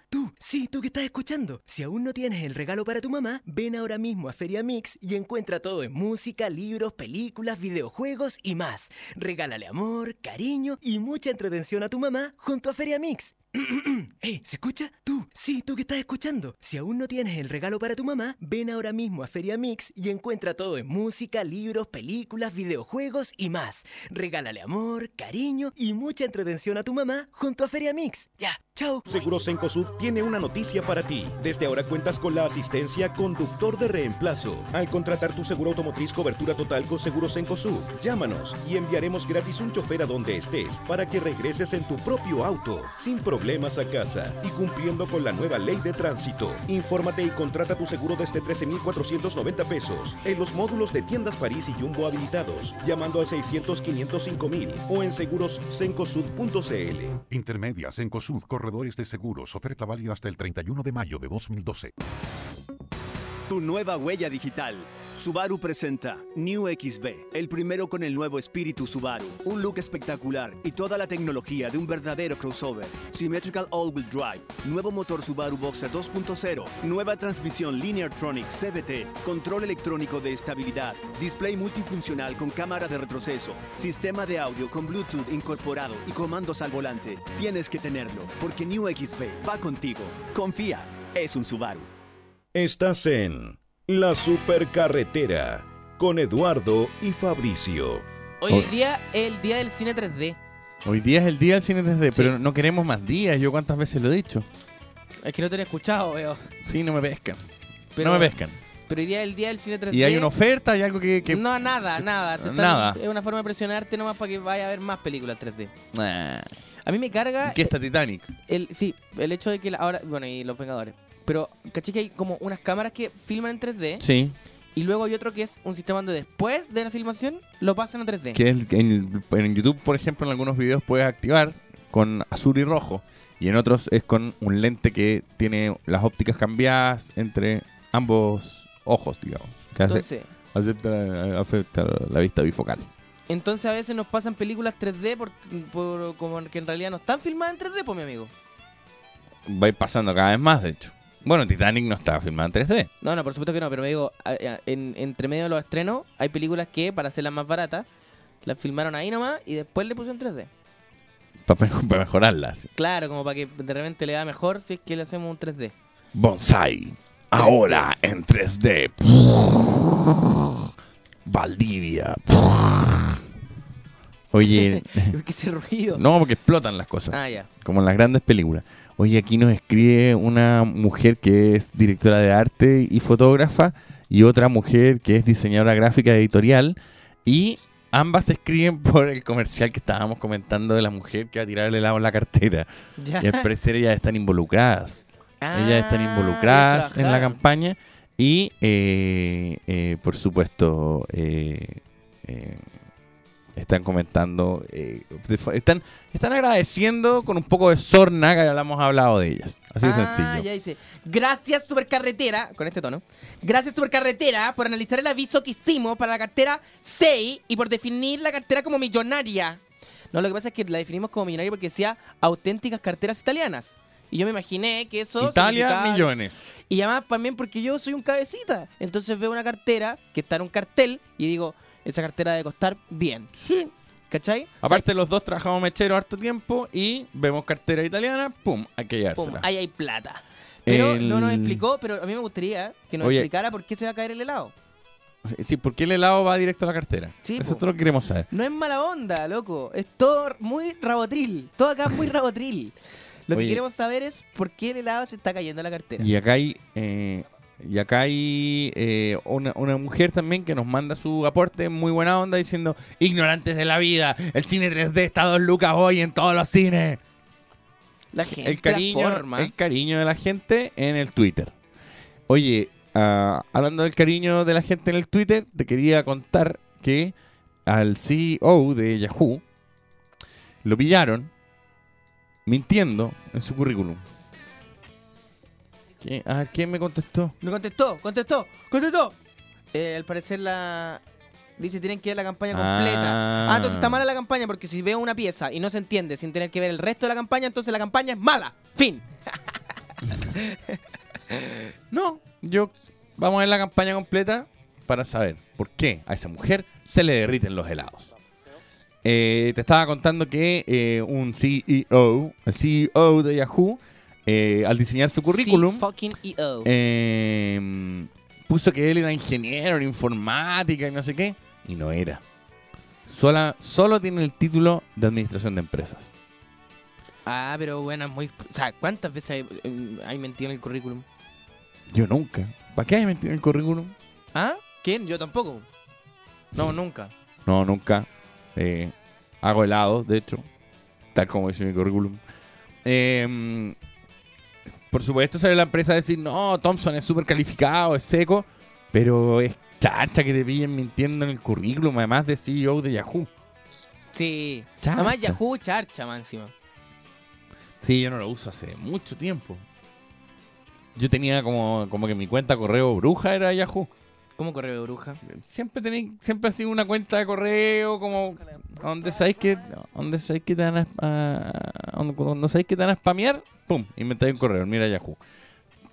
Speaker 14: Sí, tú que estás escuchando. Si aún no tienes el regalo para tu mamá, ven ahora mismo a Feria Mix y encuentra todo en música, libros, películas, videojuegos y más. Regálale amor, cariño y mucha entretención a tu mamá junto a Feria Mix. <clears throat> ¡Eh! ¿Se escucha? Tú, sí, tú que estás escuchando. Si aún no tienes el regalo para tu mamá, ven ahora mismo a Feria Mix y encuentra todo en música, libros, películas, videojuegos y más. Regálale amor, cariño y mucha entretención a tu mamá junto a Feria Mix. Ya, chao.
Speaker 2: Seguros Encosud tiene una noticia para ti. Desde ahora cuentas con la asistencia conductor de reemplazo. Al contratar tu seguro automotriz cobertura total con Seguros Encosud, llámanos y enviaremos gratis un chofer a donde estés para que regreses en tu propio auto, sin problemas a casa y cumpliendo con la nueva ley de tránsito. Infórmate y contrata tu seguro desde 13,490 pesos en los módulos de tiendas París y Jumbo habilitados, llamando al 600 505 mil o en segurosencosud.cl.
Speaker 1: Intermedias en COSUD De Seguros. Oferta válida hasta el 31 de mayo de 2012.
Speaker 15: Tu nueva huella digital. Subaru presenta New XB, el primero con el nuevo espíritu Subaru. Un look espectacular y toda la tecnología de un verdadero crossover. Symmetrical All-Wheel Drive, nuevo motor Subaru Boxer 2.0, nueva transmisión Lineartronic CVT, control electrónico de estabilidad, display multifuncional con cámara de retroceso, sistema de audio con Bluetooth incorporado y comandos al volante. Tienes que tenerlo, porque New XB va contigo. Confía, es un Subaru.
Speaker 16: Estás en La Supercarretera con Eduardo y Fabricio.
Speaker 3: Hoy el día es el día del cine 3D.
Speaker 4: Hoy día es el día del cine 3D, pero no queremos más días. Yo cuántas veces lo he dicho.
Speaker 3: Es que no te lo he escuchado, veo.
Speaker 4: Sí, no me pescan.
Speaker 3: Pero-
Speaker 4: no me pescan.
Speaker 3: Pero hoy día es el día del cine 3D.
Speaker 4: Y hay una oferta, hay algo que... que-
Speaker 3: No, nada, nada. Te están-
Speaker 4: Nada.
Speaker 3: Es una forma de presionarte nomás para que vaya a ver más películas 3D.
Speaker 4: Nah.
Speaker 3: A mí me carga.
Speaker 4: ¿Qué está Titanic?
Speaker 3: El, sí, el hecho de que la- ahora. Bueno, y los Vengadores. Pero, ¿caché que hay como unas cámaras que filman en 3D?
Speaker 4: Sí.
Speaker 3: Y luego hay otro que es un sistema donde después de la filmación lo pasan a 3D.
Speaker 4: Que es el- en, en YouTube, por ejemplo, en algunos videos puedes activar con azul y rojo. Y en otros es con un lente que tiene las ópticas cambiadas entre ambos ojos, digamos. Que hace-
Speaker 3: Entonces-
Speaker 4: acepta, afecta la vista bifocal.
Speaker 3: Entonces a veces nos pasan películas 3D por, por- como que en realidad no están filmadas en 3D, pues mi amigo.
Speaker 4: Va a ir pasando cada vez más, de hecho. Bueno, Titanic no estaba filmada en 3D.
Speaker 3: No, no, por supuesto que no, pero me digo, en, entre medio de los estrenos hay películas que, para hacerlas más baratas, las filmaron ahí nomás y después le pusieron 3D.
Speaker 4: Para, mejorarlas.
Speaker 3: Claro, como para que de repente le da mejor si es que le hacemos un 3D.
Speaker 4: Bonsai. Ahora en 3D. Valdivia. <laughs> Oye.
Speaker 3: ¿Qué ese ruido?
Speaker 4: No, porque explotan las cosas.
Speaker 3: Ah, ya.
Speaker 4: Como en las grandes películas. Oye, aquí nos escribe una mujer que es directora de arte y fotógrafa y otra mujer que es diseñadora gráfica editorial y ambas escriben <laughs> por el comercial que estábamos comentando de la mujer que va a tirar el helado en la cartera.
Speaker 3: Ya.
Speaker 4: Y al parecer ellas están involucradas.
Speaker 3: Ah,
Speaker 4: ellas están involucradas en la campaña y, eh, eh, por supuesto, eh, eh, están comentando, eh, están, están agradeciendo con un poco de sorna que ya hemos hablado de ellas. Así de
Speaker 3: Ah,
Speaker 4: sencillo.
Speaker 3: ya dice. Gracias, Supercarretera, con este tono. Gracias, Supercarretera, por analizar el aviso que hicimos para la cartera 6 y por definir la cartera como millonaria. No, lo que pasa es que la definimos como millonaria porque decía auténticas carteras italianas. Y yo me imaginé que eso.
Speaker 4: Italia, millones.
Speaker 3: Y además también porque yo soy un cabecita. Entonces veo una cartera que está en un cartel y digo, esa cartera debe costar bien.
Speaker 4: Sí.
Speaker 3: ¿Cachai?
Speaker 4: Aparte, los dos trabajamos mechero harto tiempo y vemos cartera italiana, pum, hay que
Speaker 3: Pum,
Speaker 4: llevársela.
Speaker 3: ahí hay plata. Pero
Speaker 4: El-
Speaker 3: no nos explicó, pero a mí me gustaría que nos
Speaker 4: Oye.
Speaker 3: explicara por qué se va a caer el helado.
Speaker 4: Sí, ¿por qué el helado va directo a la cartera?
Speaker 3: Sí,
Speaker 4: Eso lo queremos saber.
Speaker 3: No es mala onda, loco. Es todo muy rabotril. Todo acá es muy rabotril. Lo
Speaker 4: Oye.
Speaker 3: que queremos saber es por qué el helado se está cayendo a la cartera.
Speaker 4: Y acá hay, eh, y acá hay eh, una, una mujer también que nos manda su aporte en muy buena onda diciendo, ignorantes de la vida, el cine 3D está dos lucas hoy en todos los cines.
Speaker 3: La gente,
Speaker 4: El cariño,
Speaker 3: la forma.
Speaker 4: el cariño de la gente en el Twitter. Oye, ah, hablando del cariño de la gente en el Twitter, te quería contar que al CEO de Yahoo lo pillaron mintiendo en su currículum. ¿Qué? A ver, ¿quién me contestó?
Speaker 3: Me contestó, contestó, contestó. Eh, al parecer la... Dice, tienen que ver la campaña completa.
Speaker 4: Ah.
Speaker 3: Ah, entonces está mala la campaña porque si veo una pieza y no se entiende sin tener que ver el resto de la campaña, entonces la campaña es mala. Fin. <laughs>
Speaker 4: No, yo vamos a ver la campaña completa para saber por qué a esa mujer se le derriten los helados. Eh, te estaba contando que eh, un CEO, el CEO de Yahoo, eh, al diseñar su currículum,
Speaker 3: EO.
Speaker 4: eh, puso que él era ingeniero en informática y no sé qué, y no era. Sola, solo tiene el título de administración de empresas.
Speaker 3: Ah, pero bueno, muy... O sea, ¿cuántas veces hay, eh, hay mentido en el currículum?
Speaker 4: Yo nunca. ¿Para qué hay mentido en el currículum?
Speaker 3: ¿Ah? ¿Quién? Yo tampoco. No, nunca.
Speaker 4: No, nunca. Eh, hago helados, de hecho. Tal como dice mi currículum. Eh, por supuesto sale la empresa a decir, no, Thompson es súper calificado, es seco. Pero es chacha que te pillen mintiendo en el currículum, además de CEO de Yahoo.
Speaker 3: Sí.
Speaker 4: Charcha.
Speaker 3: Además Yahoo charcha, más encima.
Speaker 4: Sí, yo no lo uso hace mucho tiempo. Yo tenía como, como que mi cuenta correo bruja era Yahoo.
Speaker 3: ¿Cómo correo de bruja?
Speaker 4: Siempre tení, siempre ha sido una cuenta de correo como donde sabéis que donde sabéis que te van a, a- donde, cuando sabéis que te van a spamear, pum, inventáis un correo, mira Yahoo.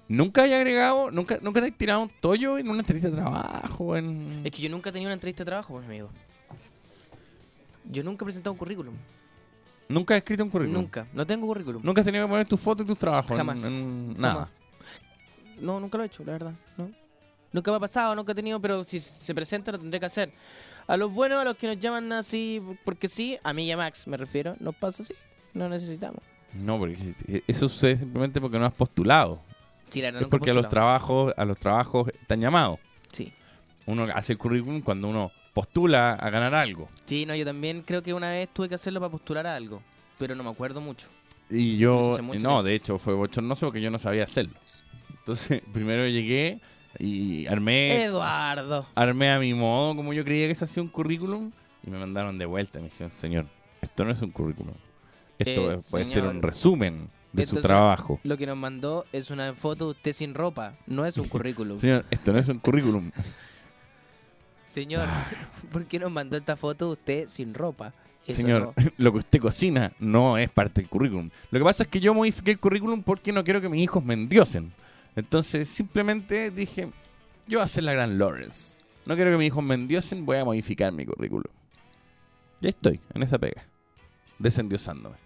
Speaker 4: Nunca hay agregado, nunca nunca te has tirado un tollo en una entrevista de trabajo, en
Speaker 3: Es que yo nunca he tenido una entrevista de trabajo, pues, amigo. Yo nunca he presentado un currículum.
Speaker 4: nunca has escrito un currículum.
Speaker 3: Nunca. No tengo currículum.
Speaker 4: Nunca has tenido que poner tus fotos y tus trabajos
Speaker 3: Jamás.
Speaker 4: en, nada.
Speaker 3: no, nunca lo he hecho, la verdad. No. Nunca me ha pasado, nunca he tenido, pero si se presenta lo tendré que hacer. A los buenos, a los que nos llaman así, porque sí, a mí y a Max me refiero, nos pasa así, no necesitamos.
Speaker 4: No, porque eso sucede simplemente porque no has postulado.
Speaker 3: Sí, la verdad,
Speaker 4: es porque a los trabajos, a los trabajos están llamados.
Speaker 3: Sí.
Speaker 4: Uno hace el currículum cuando uno postula a ganar algo.
Speaker 3: Sí, no, yo también creo que una vez tuve que hacerlo para postular a algo, pero no me acuerdo mucho.
Speaker 4: Y yo, no, de hecho fue bochornoso porque yo no sabía hacerlo. Entonces, <laughs> primero llegué y armé,
Speaker 3: Eduardo.
Speaker 4: armé a mi modo como yo creía que se hacía un currículum y me mandaron de vuelta. Me dijeron, señor, esto no es un currículum. Esto
Speaker 3: Eh,
Speaker 4: puede ser un resumen de su trabajo.
Speaker 3: Lo que nos mandó es una foto de usted sin ropa, no es un currículum. <laughs>
Speaker 4: Señor, esto no es un currículum. <laughs>
Speaker 3: Señor, ¿por qué nos mandó esta foto de usted sin ropa? Eso
Speaker 4: Señor,
Speaker 3: no. <laughs>
Speaker 4: lo que usted cocina no es parte del currículum. Lo que pasa es que yo modifiqué el currículum porque no quiero que mis hijos me endiosen. Entonces, simplemente dije, yo voy a ser la gran Lawrence. No quiero que mis hijos me endiosen, voy a modificar mi currículum. Ya estoy, en esa pega. Desendiosándome.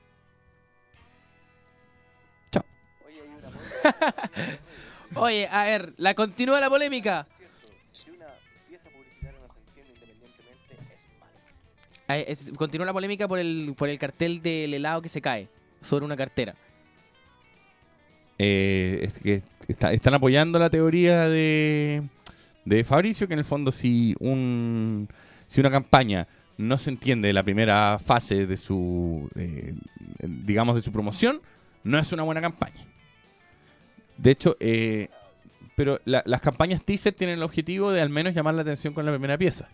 Speaker 4: <laughs>
Speaker 3: Oye, a ver, la continúa la polémica. Continúa la polémica por el, por el cartel del helado que se cae sobre una cartera.
Speaker 4: Eh, están apoyando la teoría de, de Fabricio, que en el fondo si un si una campaña no se entiende de la primera fase de su digamos de su promoción, no es una buena campaña. De hecho, eh, pero la- las campañas teaser tienen el objetivo de al menos llamar la atención con la primera pieza.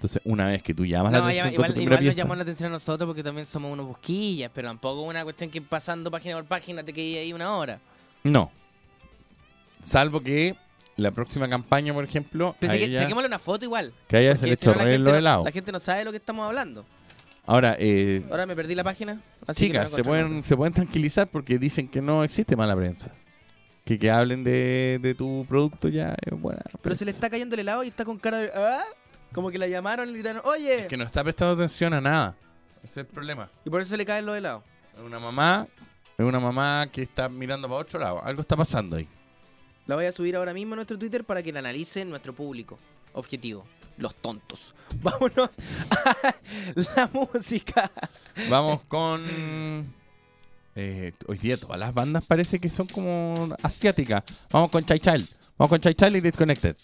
Speaker 4: Entonces, una vez que tú llamas la atención con
Speaker 3: igual, igual nos llamó la atención a nosotros porque también somos unos busquillas, pero tampoco una cuestión que pasando página por página te quedé ahí una hora.
Speaker 4: no. Salvo que la próxima campaña, por ejemplo,
Speaker 3: Pero si
Speaker 4: ella-
Speaker 3: una foto igual.
Speaker 4: Que a ella se le
Speaker 3: no, la no-
Speaker 4: helados.
Speaker 3: La gente no sabe de lo que estamos hablando.
Speaker 4: Ahora, eh,
Speaker 3: Ahora me perdí la página. así
Speaker 4: chicas, se pueden, se pueden tranquilizar porque dicen que no existe mala prensa. Que, que hablen de, de tu producto ya es buena.
Speaker 3: Pero se le está cayendo el helado y está con cara de. ¿Ah? Como que la llamaron y le gritaron, oye.
Speaker 4: Que no está prestando atención a nada. Ese es el problema.
Speaker 3: Y por eso se le caen los helados.
Speaker 4: Es una mamá, es una mamá que está mirando para otro lado. Algo está pasando ahí.
Speaker 3: La voy a subir ahora mismo a nuestro Twitter para que la analicen nuestro público objetivo. Los tontos. <laughs> Vámonos a la música.
Speaker 4: Vamos con. Eh, hoy día todas las bandas parece que son como asiáticas. Vamos con Chai Child. Vamos con Chai Child y Disconnected.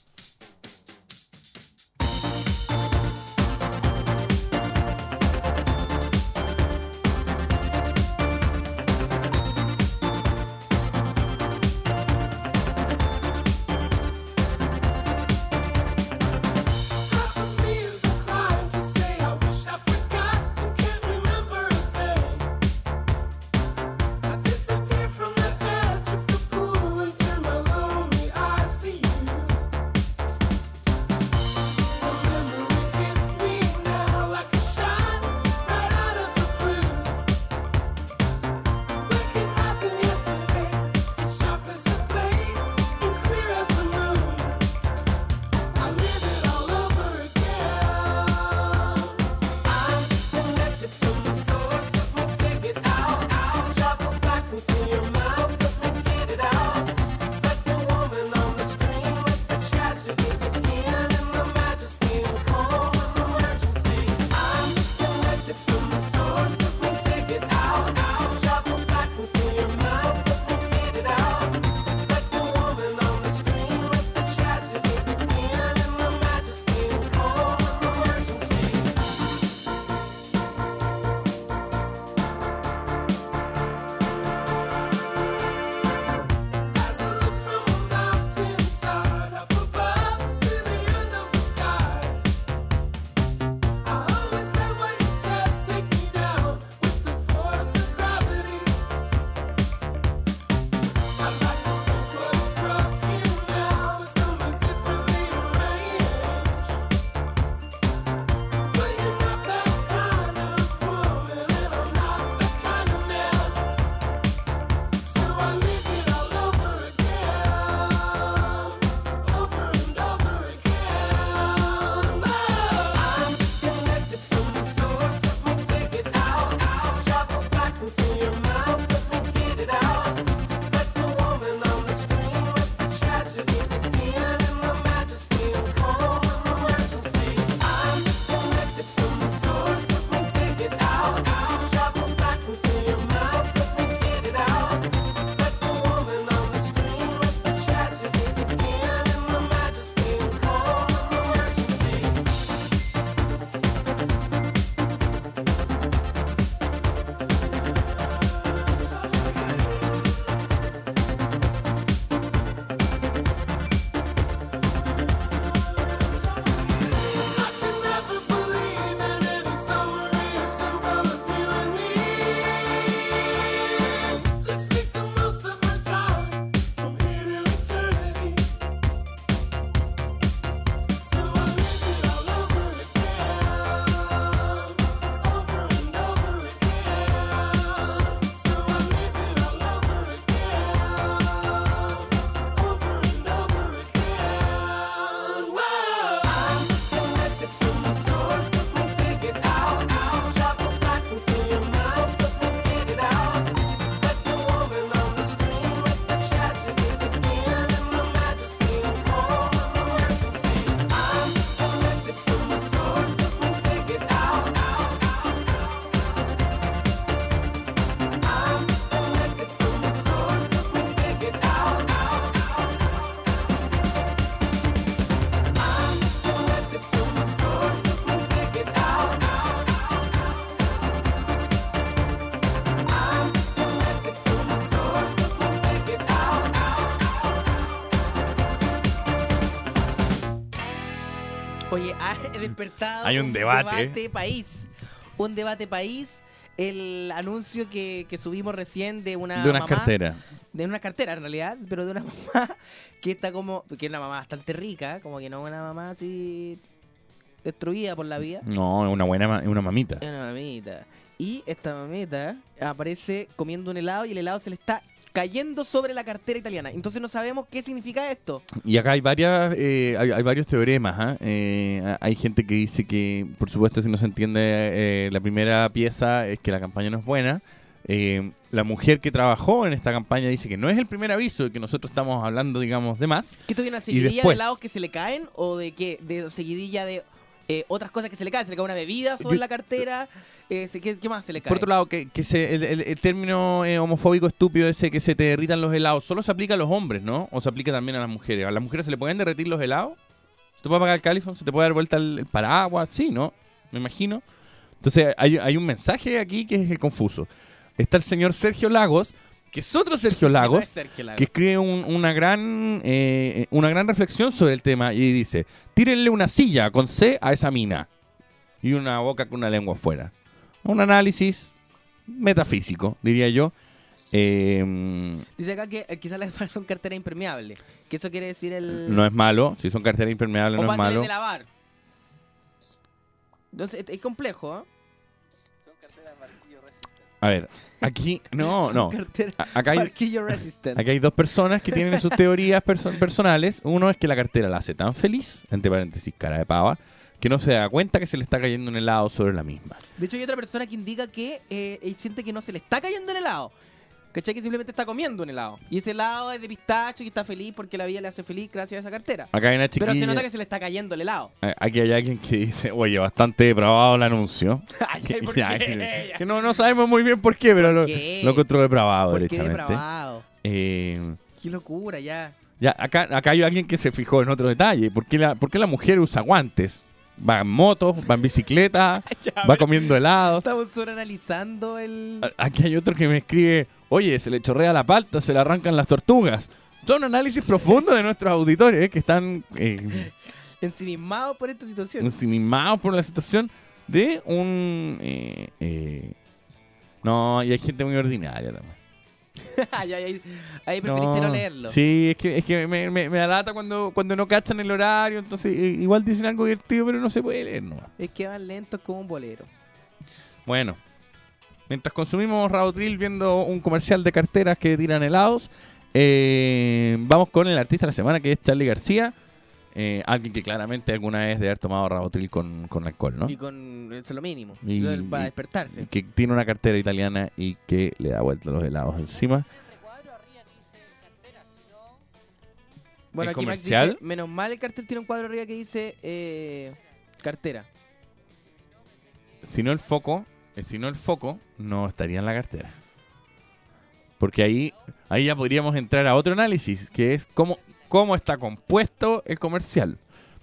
Speaker 3: Despertado
Speaker 4: Hay un debate.
Speaker 3: debate país. Un debate país. El anuncio que, que subimos recién de una
Speaker 4: De unas
Speaker 3: mamá-
Speaker 4: carteras.
Speaker 3: De una cartera, en realidad, pero de una <laughs> mamá que está como... Que es una mamá bastante rica, como que no una mamá así destruida por la vida.
Speaker 4: No, es una buena es una mamita.
Speaker 3: Es una mamita. Y esta mamita aparece comiendo un helado y el helado se le está cayendo sobre la cartera italiana. Entonces no sabemos qué significa esto.
Speaker 4: Y acá hay varias, eh, hay, hay varios teoremas. ¿ah? Eh, hay gente que dice que, por supuesto, si no se entiende eh, la primera pieza es que la campaña no es buena. La mujer que trabajó en esta campaña dice que no es el primer aviso de que nosotros estamos hablando, digamos, de más.
Speaker 3: ¿Qué tuviera una
Speaker 4: Y
Speaker 3: seguidilla de
Speaker 4: después-
Speaker 3: helados que se le caen o de qué? De seguidilla de eh, otras cosas que se le caen. Se le cae una bebida sobre
Speaker 4: Yo-
Speaker 3: la cartera. eh, ¿qué, qué más se le cae?
Speaker 4: Por otro lado, que, que se, el, el- el término eh, homofóbico estúpido ese que se te derritan los helados, solo se aplica a los hombres, ¿no? O se aplica también a las mujeres. ¿A las mujeres se le pueden derretir los helados? ¿Se te puede apagar el califón? ¿Se te puede dar vuelta el, el paraguas? Sí, ¿no? Me imagino. Entonces hay, hay un mensaje aquí que es el confuso. Está el señor Sergio Lagos, que es otro Sergio Lagos,
Speaker 3: es Sergio Lagos.
Speaker 4: que escribe un- una, gran, eh, una gran reflexión sobre el tema y dice, tírenle una silla con C a esa mina y una boca con una lengua afuera. Un análisis metafísico, diría yo. Eh,
Speaker 3: Dice acá que eh, quizás le <laughs> son cartera impermeable. Que eso quiere decir el...
Speaker 4: no es malo, si son carteras impermeables
Speaker 3: o
Speaker 4: no es malo.
Speaker 3: de lavar. Entonces, es, es complejo, ¿eh?
Speaker 4: A ver, aquí, no, <laughs> no. Acá hay. Aquí hay dos personas que tienen sus teorías perso- personales. Uno es que la cartera la hace tan feliz, entre paréntesis, cara de pava, que no se da cuenta que se le está cayendo un helado sobre la misma.
Speaker 3: De hecho, hay otra persona que indica que eh, él siente que no se le está cayendo el helado. ¿Cachai? Que simplemente está comiendo un helado. Y ese helado es de pistacho y está feliz porque la vida le hace feliz gracias a esa cartera.
Speaker 4: Acá hay una
Speaker 3: Pero se
Speaker 4: chiquilla-
Speaker 3: nota que se le está cayendo el helado.
Speaker 4: Aquí hay alguien que dice, oye, bastante depravado el anuncio. <laughs> <laughs>
Speaker 3: Ay,
Speaker 4: que, no, no sabemos muy bien por qué, pero lo,
Speaker 3: qué?
Speaker 4: lo encontró depravado,
Speaker 3: ¿Por qué depravado?
Speaker 4: Eh,
Speaker 3: Qué locura, ya.
Speaker 4: ya, acá, acá hay alguien que se fijó en otro detalle. ¿Por qué la, por qué la mujer usa guantes? Va en moto, va en bicicleta, <laughs>
Speaker 3: Ya,
Speaker 4: va comiendo helados.
Speaker 3: Estamos sobreanalizando el...
Speaker 4: Aquí hay otro que me escribe, oye, se le chorrea la palta, se le arrancan las tortugas. Son análisis profundos de nuestros auditores eh, que están eh,
Speaker 3: Ensimismado por esta situación.
Speaker 4: ensimismados por la situación de un... eh, eh, no, y hay gente muy ordinaria también. <laughs>
Speaker 3: Ahí preferiste no, leerlo.
Speaker 4: Sí, es que, es que me, me, me alata cuando, cuando no cachan el horario, entonces eh, igual dicen algo divertido, pero no se puede leer, no.
Speaker 3: Es que van lentos como un bolero.
Speaker 4: Bueno, mientras consumimos Rabotril viendo un comercial de carteras que tiran helados, eh, vamos con el artista de la semana que es Charlie García. eh, alguien que claramente alguna vez debe haber tomado Rabotril con, con alcohol, ¿no?
Speaker 3: Y con eso es lo mínimo.
Speaker 4: Y-
Speaker 3: para
Speaker 4: y-
Speaker 3: despertarse.
Speaker 4: y que tiene una cartera italiana y que le da vuelta los helados encima.
Speaker 3: Bueno,
Speaker 4: ¿El
Speaker 3: aquí
Speaker 4: comercial?
Speaker 3: dice, menos mal el cartel tiene un cuadro arriba que dice eh, cartera.
Speaker 4: Si no el foco, si no el foco, no estaría en la cartera. Porque ahí, ahí ya podríamos entrar a otro análisis, que es cómo, cómo está compuesto el comercial.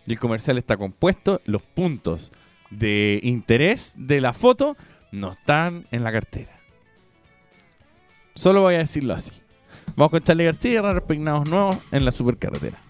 Speaker 4: Y el comercial está compuesto, los puntos de interés de la foto no están en la cartera. Solo voy a decirlo así. Vamos con Charlie García, peinados nuevos en la supercarretera.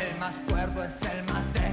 Speaker 17: El más cuerdo es el más
Speaker 3: débil.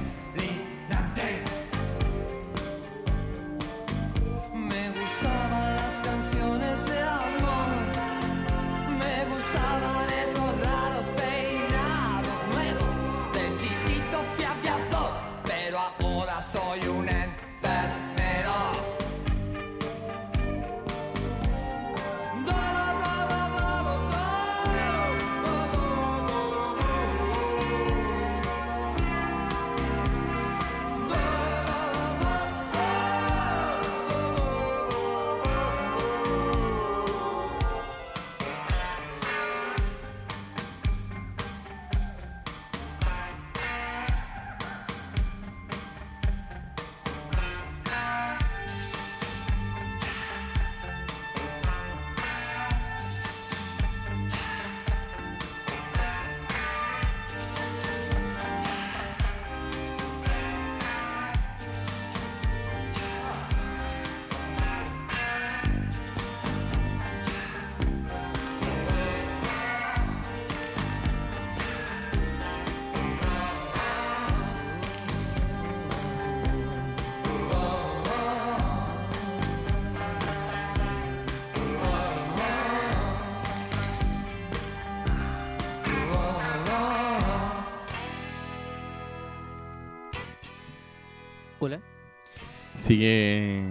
Speaker 4: Sigue.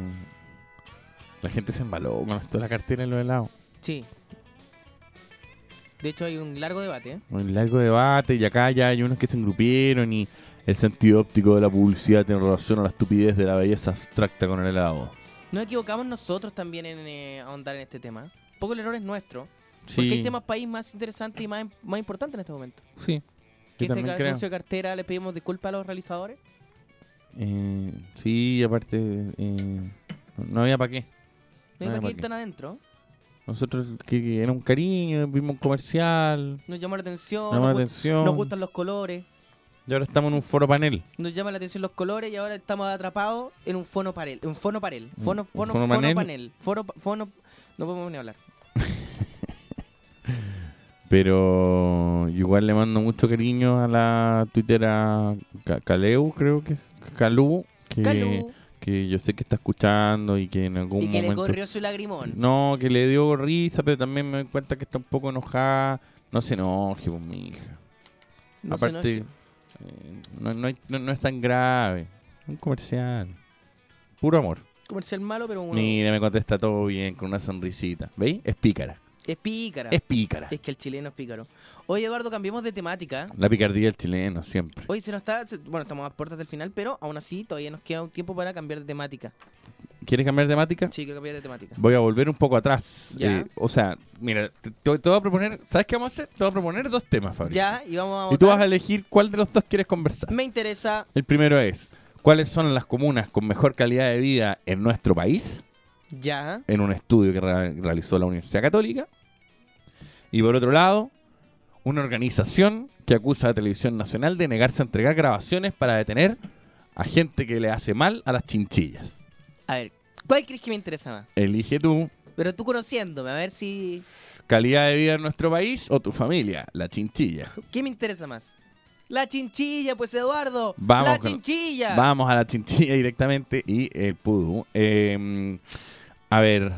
Speaker 4: La gente se embaló con esto de la cartera en los helados.
Speaker 3: Sí. De hecho, hay un largo debate, ¿eh?
Speaker 4: Un largo debate y acá ya hay unos que se engrupieron y el sentido óptico de la publicidad en relación a la estupidez de la belleza abstracta con el helado.
Speaker 3: Nos equivocamos nosotros también en eh, ahondar en este tema. Un poco el error es nuestro.
Speaker 4: Sí.
Speaker 3: Porque hay temas país más interesantes y más, más importantes en este momento.
Speaker 4: Sí.
Speaker 3: Que
Speaker 4: Yo
Speaker 3: este anuncio de cartera le pedimos disculpas a los realizadores.
Speaker 4: Eh, sí, aparte, eh, no- había para qué.
Speaker 3: No
Speaker 4: había
Speaker 3: para
Speaker 4: pa'
Speaker 3: qué tan adentro.
Speaker 4: Nosotros, que, que era un cariño, vimos un comercial,
Speaker 3: Nos llamó la atención.
Speaker 4: Llamó
Speaker 3: nos, gust-
Speaker 4: atención.
Speaker 3: nos gustan los colores.
Speaker 4: y ahora estamos en un foro panel.
Speaker 3: Nos llama la atención los colores y ahora estamos atrapados en un fono panel. Un fono panel.
Speaker 4: Un-
Speaker 3: Fono, fono,
Speaker 4: fono
Speaker 3: fono
Speaker 4: panel.
Speaker 3: panel. Foro, fono. No podemos ni hablar. <laughs>
Speaker 4: Pero igual le mando mucho cariño a la tuitera Ca- Caleu, creo que es. Calú. Que,
Speaker 3: Calú.
Speaker 4: que yo sé que está escuchando y que en algún
Speaker 3: Y que le
Speaker 4: momento...
Speaker 3: corrió su lagrimón.
Speaker 4: No, que le dio risa, pero también me doy cuenta que está un poco enojada. No se enoje, pues, mi hija.
Speaker 3: No se
Speaker 4: Aparte,
Speaker 3: enoje.
Speaker 4: eh, no, no, hay- no- no es tan grave. Un comercial. Puro amor.
Speaker 3: Comercial malo, pero uno.
Speaker 4: Mira, me contesta todo bien, con una sonrisita. ¿Veis? Es pícara.
Speaker 3: Es pícara.
Speaker 4: Es pícara.
Speaker 3: Es que el chileno es pícaro. Oye, Eduardo, cambiemos de temática.
Speaker 4: La picardía del chileno, siempre.
Speaker 3: Hoy se nos está. se- Bueno, estamos a puertas del final, pero aún así todavía nos queda un tiempo para cambiar de temática.
Speaker 4: ¿Quieres cambiar de temática?
Speaker 3: Sí, quiero cambiar de temática.
Speaker 4: Voy a volver un poco atrás.
Speaker 3: Ya.
Speaker 4: Eh, o sea, mira, te, te- te voy a proponer. ¿Sabes qué vamos a hacer? Te voy a proponer dos temas, Fabricio.
Speaker 3: Ya, y vamos a
Speaker 4: Y tú
Speaker 3: votar.
Speaker 4: vas a elegir cuál de los dos quieres conversar.
Speaker 3: Me interesa.
Speaker 4: El primero es: ¿cuáles son las comunas con mejor calidad de vida en nuestro país?
Speaker 3: Ya.
Speaker 4: En un estudio que re- realizó la Universidad Católica. Y por otro lado, una organización que acusa a la Televisión Nacional de negarse a entregar grabaciones para detener a gente que le hace mal a las chinchillas.
Speaker 3: A ver, ¿cuál crees que me interesa más?
Speaker 4: Elige tú
Speaker 3: Pero tú conociéndome, a ver si.
Speaker 4: calidad de vida en nuestro país o tu familia, la chinchilla.
Speaker 3: ¿Qué me interesa más? La chinchilla, pues Eduardo.
Speaker 4: Vamos
Speaker 3: la
Speaker 4: con-
Speaker 3: chinchilla.
Speaker 4: Vamos a la chinchilla <laughs> directamente y el pudú. Eh, a ver.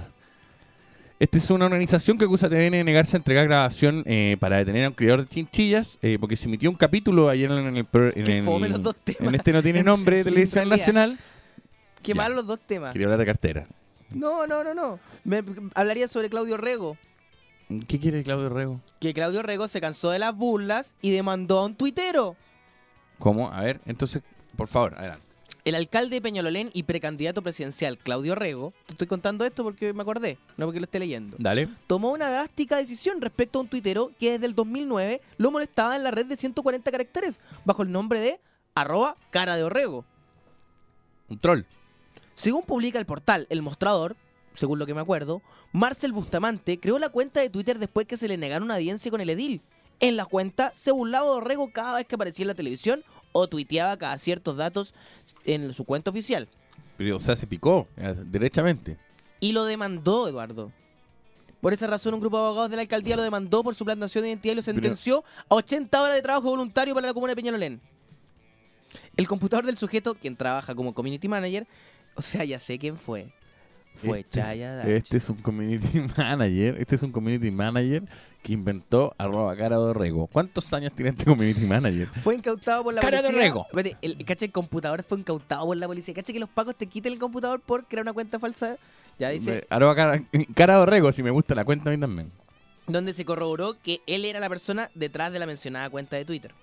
Speaker 4: Esta es una organización que acusa a TVN de negarse a entregar grabación eh, para detener a un criador de chinchillas, eh, porque se emitió un capítulo ayer en el... pro- en el-
Speaker 3: los dos temas.
Speaker 4: En este no tiene <laughs> nombre Televisión. Nacional.
Speaker 3: Qué
Speaker 4: Ya.
Speaker 3: mal los dos temas.
Speaker 4: Quería hablar de cartera.
Speaker 3: No, no, no, no. Me- hablaría sobre Claudio Rego.
Speaker 4: ¿Qué quiere Claudio Rego?
Speaker 3: Que Claudio Rego se cansó de las burlas y demandó a un tuitero.
Speaker 4: ¿Cómo? A ver, entonces, por favor, adelante.
Speaker 3: El alcalde de Peñalolén y precandidato presidencial Claudio Rego, te estoy contando esto porque me acordé, no porque lo esté leyendo,
Speaker 4: Dale.
Speaker 3: tomó una drástica decisión respecto a un tuitero que desde el 2009 lo molestaba en la red de 140 caracteres bajo el nombre de arroba cara de Orrego.
Speaker 4: Un troll.
Speaker 3: Según publica el portal El Mostrador, según lo que me acuerdo, Marcel Bustamante creó la cuenta de Twitter después que se le negaron una audiencia con el edil. En la cuenta se burlaba de Orrego cada vez que aparecía en la televisión o tuiteaba cada ciertos datos en su cuenta oficial.
Speaker 4: Pero, o sea, se picó, eh, derechamente.
Speaker 3: Y lo demandó, Eduardo. Por esa razón, un grupo de abogados de la alcaldía lo demandó por suplantación de identidad y lo sentenció a 80 horas de trabajo voluntario para la comuna de Peñalolén. El computador del sujeto, quien trabaja como community manager, o sea, ya sé quién fue. Fue
Speaker 4: Este,
Speaker 3: Chaya
Speaker 4: este es un community <laughs> manager. Este es un community manager que inventó arroba cara de rego. ¿Cuántos años tiene este community manager?
Speaker 3: Fue incautado por la
Speaker 4: Cara de
Speaker 3: policía.
Speaker 4: rego.
Speaker 3: Espérate, el, cacha, el computador fue incautado por la policía. Cacha que los pacos te quiten el computador por crear una cuenta falsa. Ya dice,
Speaker 4: Arroba cara, cara de rego, si me gusta la cuenta a mí también.
Speaker 3: donde se corroboró que él era la persona detrás de la mencionada cuenta de Twitter.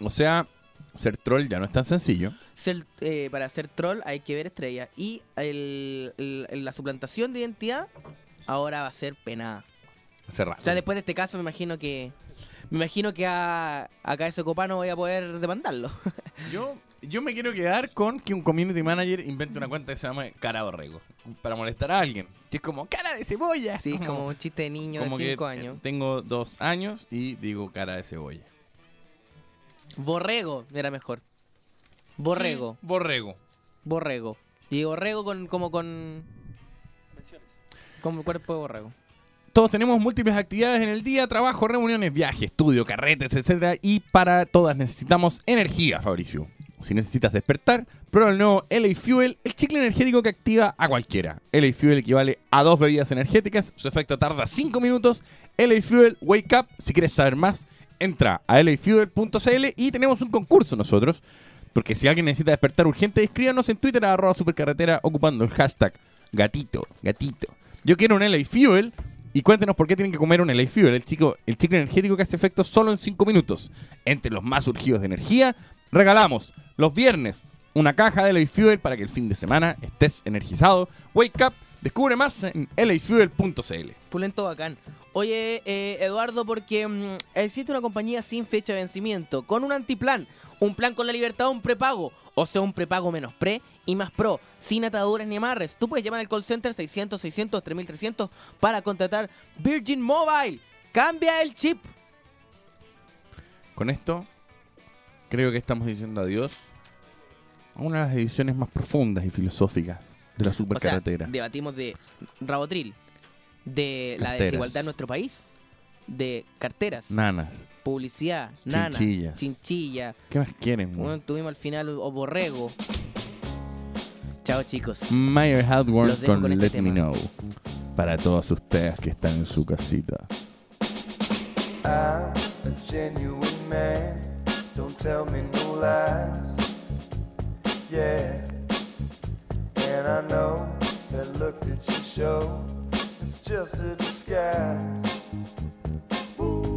Speaker 4: O sea, ser troll ya no es tan sencillo.
Speaker 3: Ser, eh, para ser troll hay que ver estrellas. Y el- el- la suplantación de identidad ahora va a ser penada.
Speaker 4: Hace rato.
Speaker 3: O sea, después de este caso me imagino que... Me imagino que a, acá ese copano voy a poder demandarlo. <laughs>
Speaker 4: Yo, yo me quiero quedar con que un community manager invente una cuenta que se llama Cara de Rego. Para molestar a alguien. Que es como cara de cebolla.
Speaker 3: Sí, como un chiste de niño
Speaker 4: como
Speaker 3: de
Speaker 4: que,
Speaker 3: 5
Speaker 4: eh,
Speaker 3: años.
Speaker 4: Tengo dos años y digo cara de cebolla.
Speaker 3: Borrego era mejor. Borrego.
Speaker 4: Sí, borrego.
Speaker 3: Borrego. Y borrego con como con... Como cuerpo de borrego.
Speaker 4: Todos tenemos múltiples actividades en el día, trabajo, reuniones, viajes, estudio, carretes, etcétera, y para todas necesitamos energía, Fabricio. Si necesitas despertar, prueba el nuevo LA Fuel, el chicle energético que activa a cualquiera. LA Fuel equivale a dos bebidas energéticas, su efecto tarda 5 minutos. LA Fuel Wake Up, si quieres saber más, entra a lafuel.cl y tenemos un concurso nosotros. Porque si alguien necesita despertar urgente, escríbanos en Twitter a arroba supercarretera ocupando el hashtag gatito, gatito. Yo quiero un LA Fuel y cuéntenos por qué tienen que comer un LA Fuel, el, chico, el chicle energético que hace efecto solo en 5 minutos. Entre los más urgidos de energía, regalamos los viernes una caja de LA Fuel para que el fin de semana estés energizado. Wake up, descubre más en lafuel.cl.
Speaker 3: Pulento bacán. Oye, eh, Eduardo, porque mm, existe una compañía sin fecha de vencimiento, con un antiplan, un plan con la libertad, un prepago, o sea, un prepago menos pre y más pro, sin ataduras ni amarres. Tú puedes llamar al call center 600 600 3300 para contratar Virgin Mobile. Cambia el chip.
Speaker 4: Con esto, creo que estamos diciendo adiós a una de las ediciones más profundas y filosóficas de la
Speaker 3: O sea,
Speaker 4: supercarretera.
Speaker 3: debatimos de Rabotril, de la desigualdad en nuestro país, de carteras,
Speaker 4: Nanas.
Speaker 3: publicidad, nana,
Speaker 4: Chinchillas.
Speaker 3: chinchilla.
Speaker 4: ¿Qué más quieren? güey?
Speaker 3: Bueno, tuvimos al final o borrego. Chao chicos.
Speaker 4: Mayer Hardware con,
Speaker 3: con este
Speaker 4: Let
Speaker 3: tema.
Speaker 4: Me Know. Para todos ustedes que están en su casita.
Speaker 17: I'm a genuine man. Don't tell me no lies. Yeah. And I know that look that you show is just a disguise. Ooh.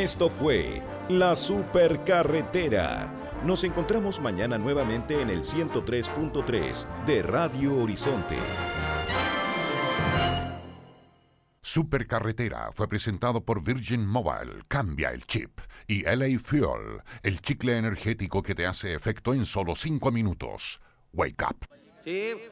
Speaker 2: Esto fue La Supercarretera. Nos encontramos mañana nuevamente en el 103.3 de Radio Horizonte.
Speaker 1: Supercarretera fue presentado por Virgin Mobile, cambia el chip, y LA Fuel, el chicle energético que te hace efecto en solo 5 minutos. Wake up.
Speaker 3: Sí,